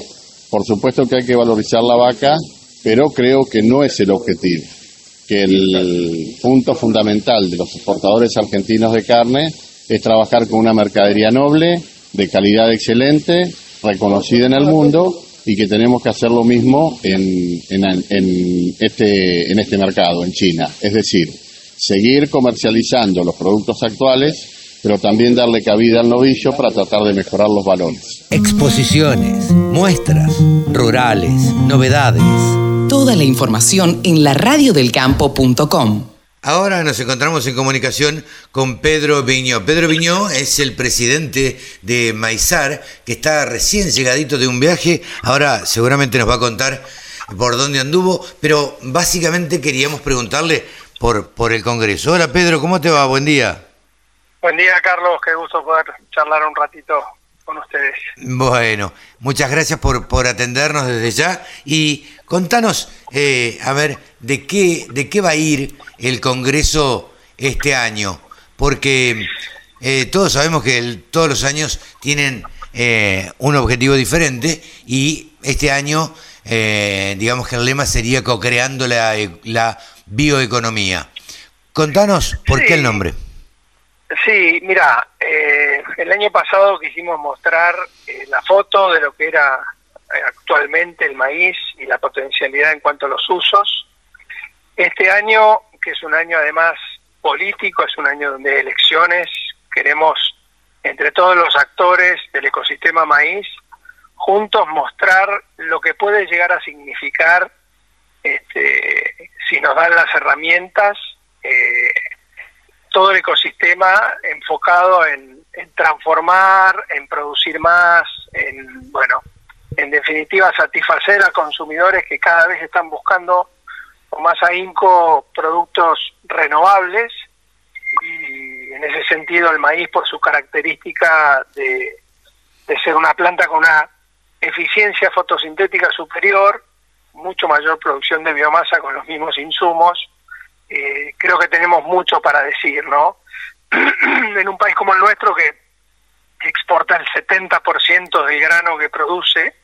Por supuesto que hay que valorizar la vaca, pero creo que no es el objetivo, que el punto fundamental de los exportadores argentinos de carne es trabajar con una mercadería noble, de calidad excelente, reconocida en el mundo y que tenemos que hacer lo mismo en, en, este, en este mercado, en China. Es decir, seguir comercializando los productos actuales, pero también darle cabida al novillo para tratar de mejorar los valores. Exposiciones, muestras, rurales, novedades. Toda la información en laradiodelcampo.com. Ahora nos encontramos en comunicación con Pedro Viñó. Pedro Viñó es el presidente de Maizar, que está recién llegadito de un viaje. Ahora seguramente nos va a contar por dónde anduvo, pero básicamente queríamos preguntarle por, por el Congreso. Hola Pedro, ¿cómo te va? Buen día. Buen día Carlos, qué gusto poder charlar un ratito con ustedes. Bueno, muchas gracias por, por atendernos desde ya y contanos, eh, a ver, de qué, de qué va a ir el Congreso este año, porque eh, todos sabemos que todos los años tienen eh, un objetivo diferente y este año, eh, digamos que el lema sería co-creando la, la, bioeconomía. Contanos, ¿por qué el nombre? Sí, mira, el año pasado quisimos mostrar la foto de lo que era actualmente el maíz y la potencialidad en cuanto a los usos. Este año que es un año además político, es un año donde hay elecciones, queremos entre todos los actores del ecosistema maíz juntos mostrar lo que puede llegar a significar este, si nos dan las herramientas eh, todo el ecosistema enfocado en, en, transformar, en producir más, en bueno, en definitiva satisfacer a consumidores que cada vez están buscando con más ahínco productos renovables y en ese sentido el maíz por su característica de, ser una planta con una eficiencia fotosintética superior, mucho mayor producción de biomasa con los mismos insumos, eh, creo que tenemos mucho para decir, ¿no? *clears throat* en un país como el nuestro que exporta el 70% del grano que produce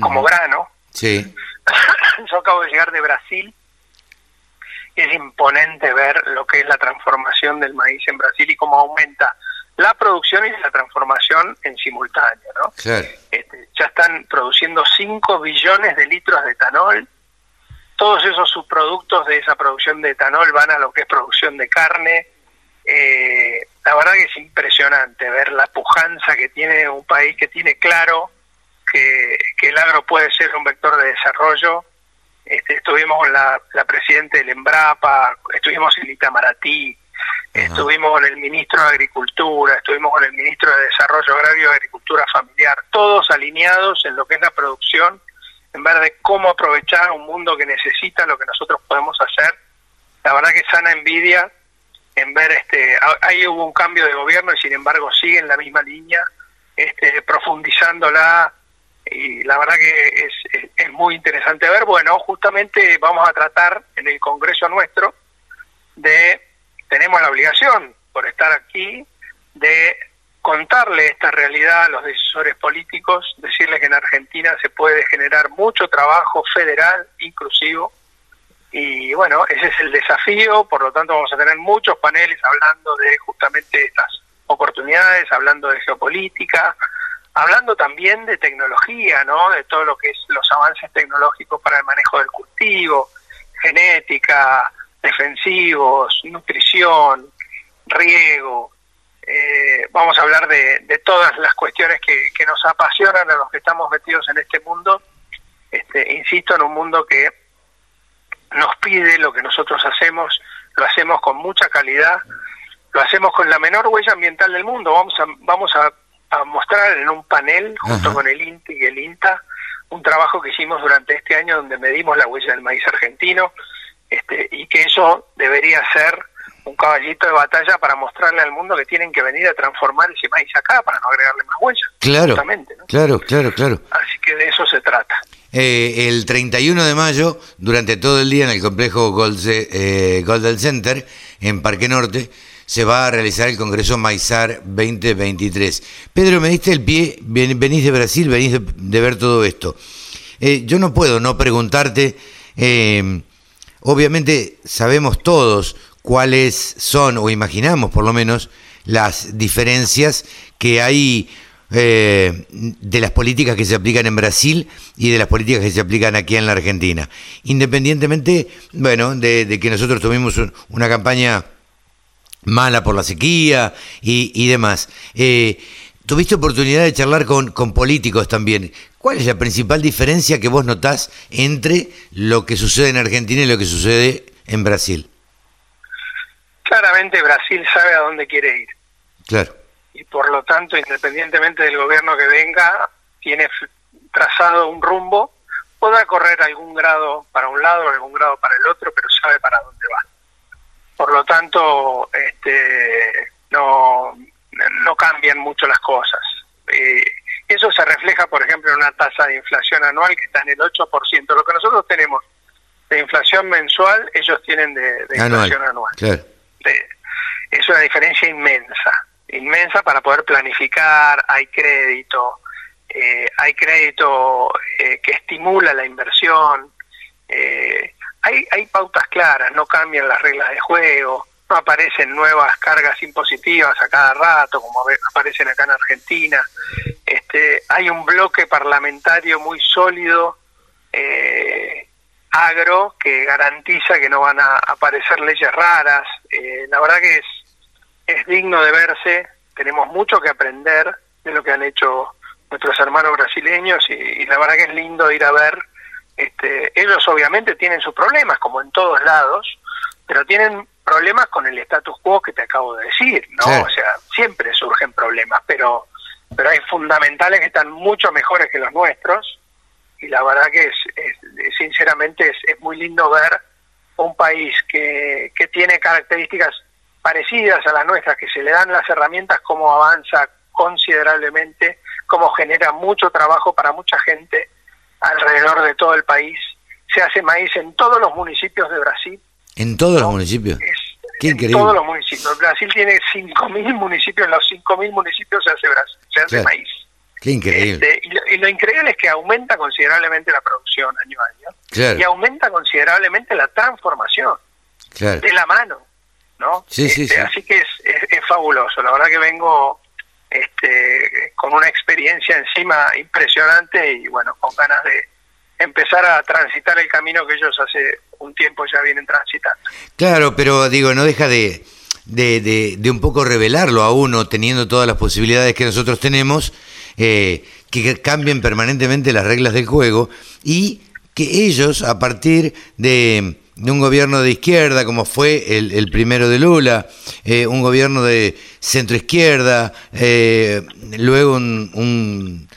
como grano. Sí. *laughs* Yo acabo de llegar de Brasil es imponente ver lo que es la transformación del maíz en Brasil y cómo aumenta la producción y la transformación en simultáneo. ¿no? Este, ya están produciendo 5 billones de litros de etanol. Todos esos subproductos de esa producción de etanol van a lo que es producción de carne. Eh, la verdad que es impresionante ver la pujanza que tiene un país que tiene claro que, que el agro puede ser un vector de desarrollo este, estuvimos con la, la presidenta del Embrapa, estuvimos en Itamaraty, estuvimos con el ministro de Agricultura, estuvimos con el ministro de Desarrollo Agrario y Agricultura Familiar, todos alineados en lo que es la producción, en ver de cómo aprovechar un mundo que necesita lo que nosotros podemos hacer. La verdad que sana envidia en ver este ahí hubo un cambio de gobierno y sin embargo sigue en la misma línea este profundizándola y la verdad que es, es, muy interesante ver. Bueno, justamente vamos a tratar en el Congreso nuestro de, tenemos la obligación por estar aquí, de contarle esta realidad a los decisores políticos, decirles que en Argentina se puede generar mucho trabajo federal, inclusivo, y bueno, ese es el desafío, por lo tanto vamos a tener muchos paneles hablando de justamente estas oportunidades, hablando de geopolítica, hablando también de tecnología, ¿no? De todo lo que es los avances tecnológicos para el manejo del cultivo, genética, defensivos, nutrición, riego, eh, vamos a hablar de, de, todas las cuestiones que, que, nos apasionan a los que estamos metidos en este mundo. Este, insisto, en un mundo que nos pide lo que nosotros hacemos, lo hacemos con mucha calidad, lo hacemos con la menor huella ambiental del mundo. Vamos a, vamos a, a mostrar en un panel, junto Ajá. con el INTI y el INTA, un trabajo que hicimos durante este año donde medimos la huella del maíz argentino este, y que eso debería ser un caballito de batalla para mostrarle al mundo que tienen que venir a transformar ese maíz acá para no agregarle más huella. Claro, ¿no? claro, claro, claro. Así que de eso se trata. Eh, el 31 de mayo, durante todo el día en el complejo Gold, eh, Goldel Center, en Parque Norte, se va a realizar el Congreso Maizar 2023. Pedro, me diste el pie, venís de Brasil, venís de, ver todo esto. Eh, yo no puedo no preguntarte, eh, obviamente sabemos todos cuáles son, o imaginamos por lo menos, las diferencias que hay eh, de las políticas que se aplican en Brasil y de las políticas que se aplican aquí en la Argentina. Independientemente, bueno, de, de que nosotros tuvimos un, una campaña mala por la sequía y, y demás. Eh, tuviste oportunidad de charlar con, con políticos también. ¿Cuál es la principal diferencia que vos notás entre lo que sucede en Argentina y lo que sucede en Brasil? claramente Brasil sabe a dónde quiere ir. Claro. Y por lo tanto, independientemente del gobierno que venga, tiene trazado un rumbo, podrá correr algún grado para un lado, algún grado para el otro, pero sabe para dónde. Por lo tanto, este, no, no cambian mucho las cosas. Eh, eso se refleja, por ejemplo, en una tasa de inflación anual que está en el 8%. Lo que nosotros tenemos de inflación mensual, ellos tienen de, de anual. inflación anual. Claro. Es una diferencia inmensa, inmensa para poder planificar, hay crédito, eh, hay crédito eh, que estimula la inversión, eh, hay, hay pautas claras, no cambian las reglas de juego, no aparecen nuevas cargas impositivas a cada rato, como aparecen acá en Argentina. Este, hay un bloque parlamentario muy sólido, eh, agro, que garantiza que no van a aparecer leyes raras. Eh, la verdad que es, es digno de verse, tenemos mucho que aprender de lo que han hecho nuestros hermanos brasileños y, y la verdad que es lindo ir a ver. Este, ellos obviamente tienen sus problemas, como en todos lados, pero tienen problemas con el status quo que te acabo de decir, ¿no? Sí. O sea, siempre surgen problemas, pero pero hay fundamentales que están mucho mejores que los nuestros y la verdad que es, es sinceramente es, es, muy lindo ver un país que, que tiene características parecidas a las nuestras, que se le dan las herramientas, cómo avanza considerablemente, cómo genera mucho trabajo para mucha gente alrededor de todo el país. Se hace maíz en todos los municipios de Brasil. ¿En todos los municipios? Es, Qué en increíble. todos los municipios. Brasil tiene 5.000 municipios, en los 5.000 municipios se hace, Brasil, se hace Claro. maíz. Qué increíble. Este, y, lo, y, lo, increíble es que aumenta considerablemente la producción año a año Claro. y aumenta considerablemente la transformación Claro. de la mano, ¿no? Sí, sí, Este, sí. Así que es, es, es fabuloso. La verdad que vengo este, con una experiencia encima impresionante y bueno, con ganas de empezar a transitar el camino que ellos hace un tiempo ya vienen transitando. Claro, pero digo, no deja de, de, de, un poco revelarlo a uno, teniendo todas las posibilidades que nosotros tenemos, eh, que cambien permanentemente las reglas del juego y que ellos, a partir de, de un gobierno de izquierda, como fue el, el primero de Lula, eh, un gobierno de centroizquierda, eh, luego un,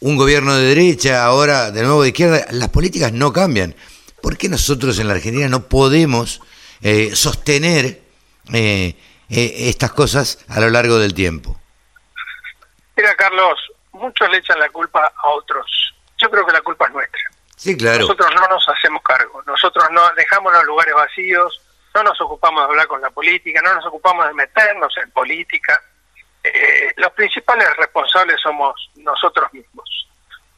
un, gobierno de derecha, ahora de nuevo de izquierda, las políticas no cambian. ¿Por qué nosotros en la Argentina no podemos eh, sostener eh, estas cosas a lo largo del tiempo? Mira, Carlos, muchos le echan la culpa a otros yo creo que la culpa es nuestra. Sí, claro. Nosotros no nos hacemos cargo, nosotros no dejamos los lugares vacíos, no nos ocupamos de hablar con la política, no nos ocupamos de meternos en política. Eh, los principales responsables somos nosotros mismos,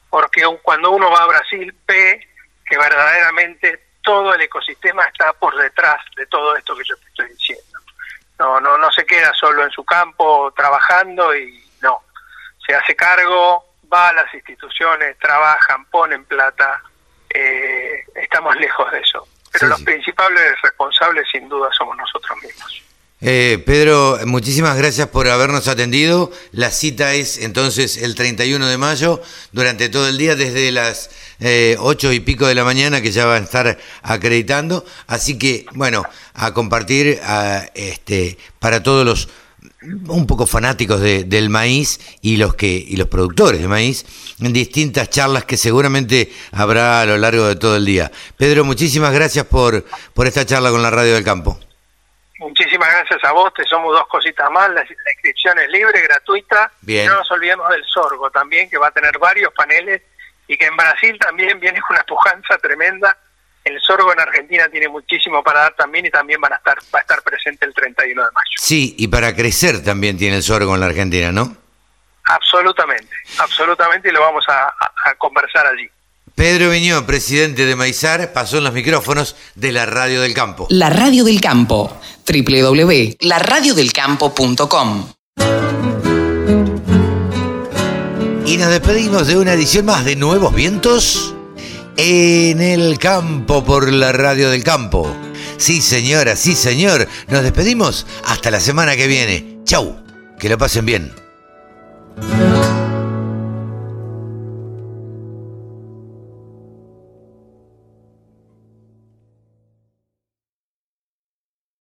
porque cuando uno va a Brasil ve que verdaderamente todo el ecosistema está por detrás de todo esto que yo te estoy diciendo. No, no, no se queda solo en su campo trabajando y no, se hace cargo, va a las instituciones, trabajan, ponen plata, eh, estamos *laughs* lejos de eso. Pero los principales responsables sin duda somos nosotros mismos. Eh, Pedro, muchísimas gracias por habernos atendido. La cita es entonces el 31 de mayo, durante todo el día, desde las eh, 8 y pico de la mañana, que ya van a estar acreditando. Así que, bueno, a compartir a, este, para todos los un poco fanáticos de, del maíz y los que y los productores de maíz en distintas charlas que seguramente habrá a lo largo de todo el día. Pedro, muchísimas gracias por, por esta charla con la Radio del Campo. Muchísimas gracias a vos, te somos dos cositas más, la, inscripción es libre, gratuita, Bien. y no nos olvidemos del sorgo también, que va a tener varios paneles, y que en Brasil también viene una pujanza tremenda, el sorgo en Argentina tiene muchísimo para dar también, y también van a estar, va a estar presente el 31 de mayo. Sí, y para crecer también tiene el sorgo en la Argentina, ¿no? Absolutamente, absolutamente, y lo vamos a, a- a conversar allí. Pedro Viñó, presidente de Maizar, pasó en los micrófonos de la Radio del Campo. La Radio del Campo. www.laradiodelcampo.com Y nos despedimos de una edición más de Nuevos Vientos en el campo por la radio del campo. Sí, señora, sí, señor. Nos despedimos hasta la semana que viene. Chau. Que lo pasen bien.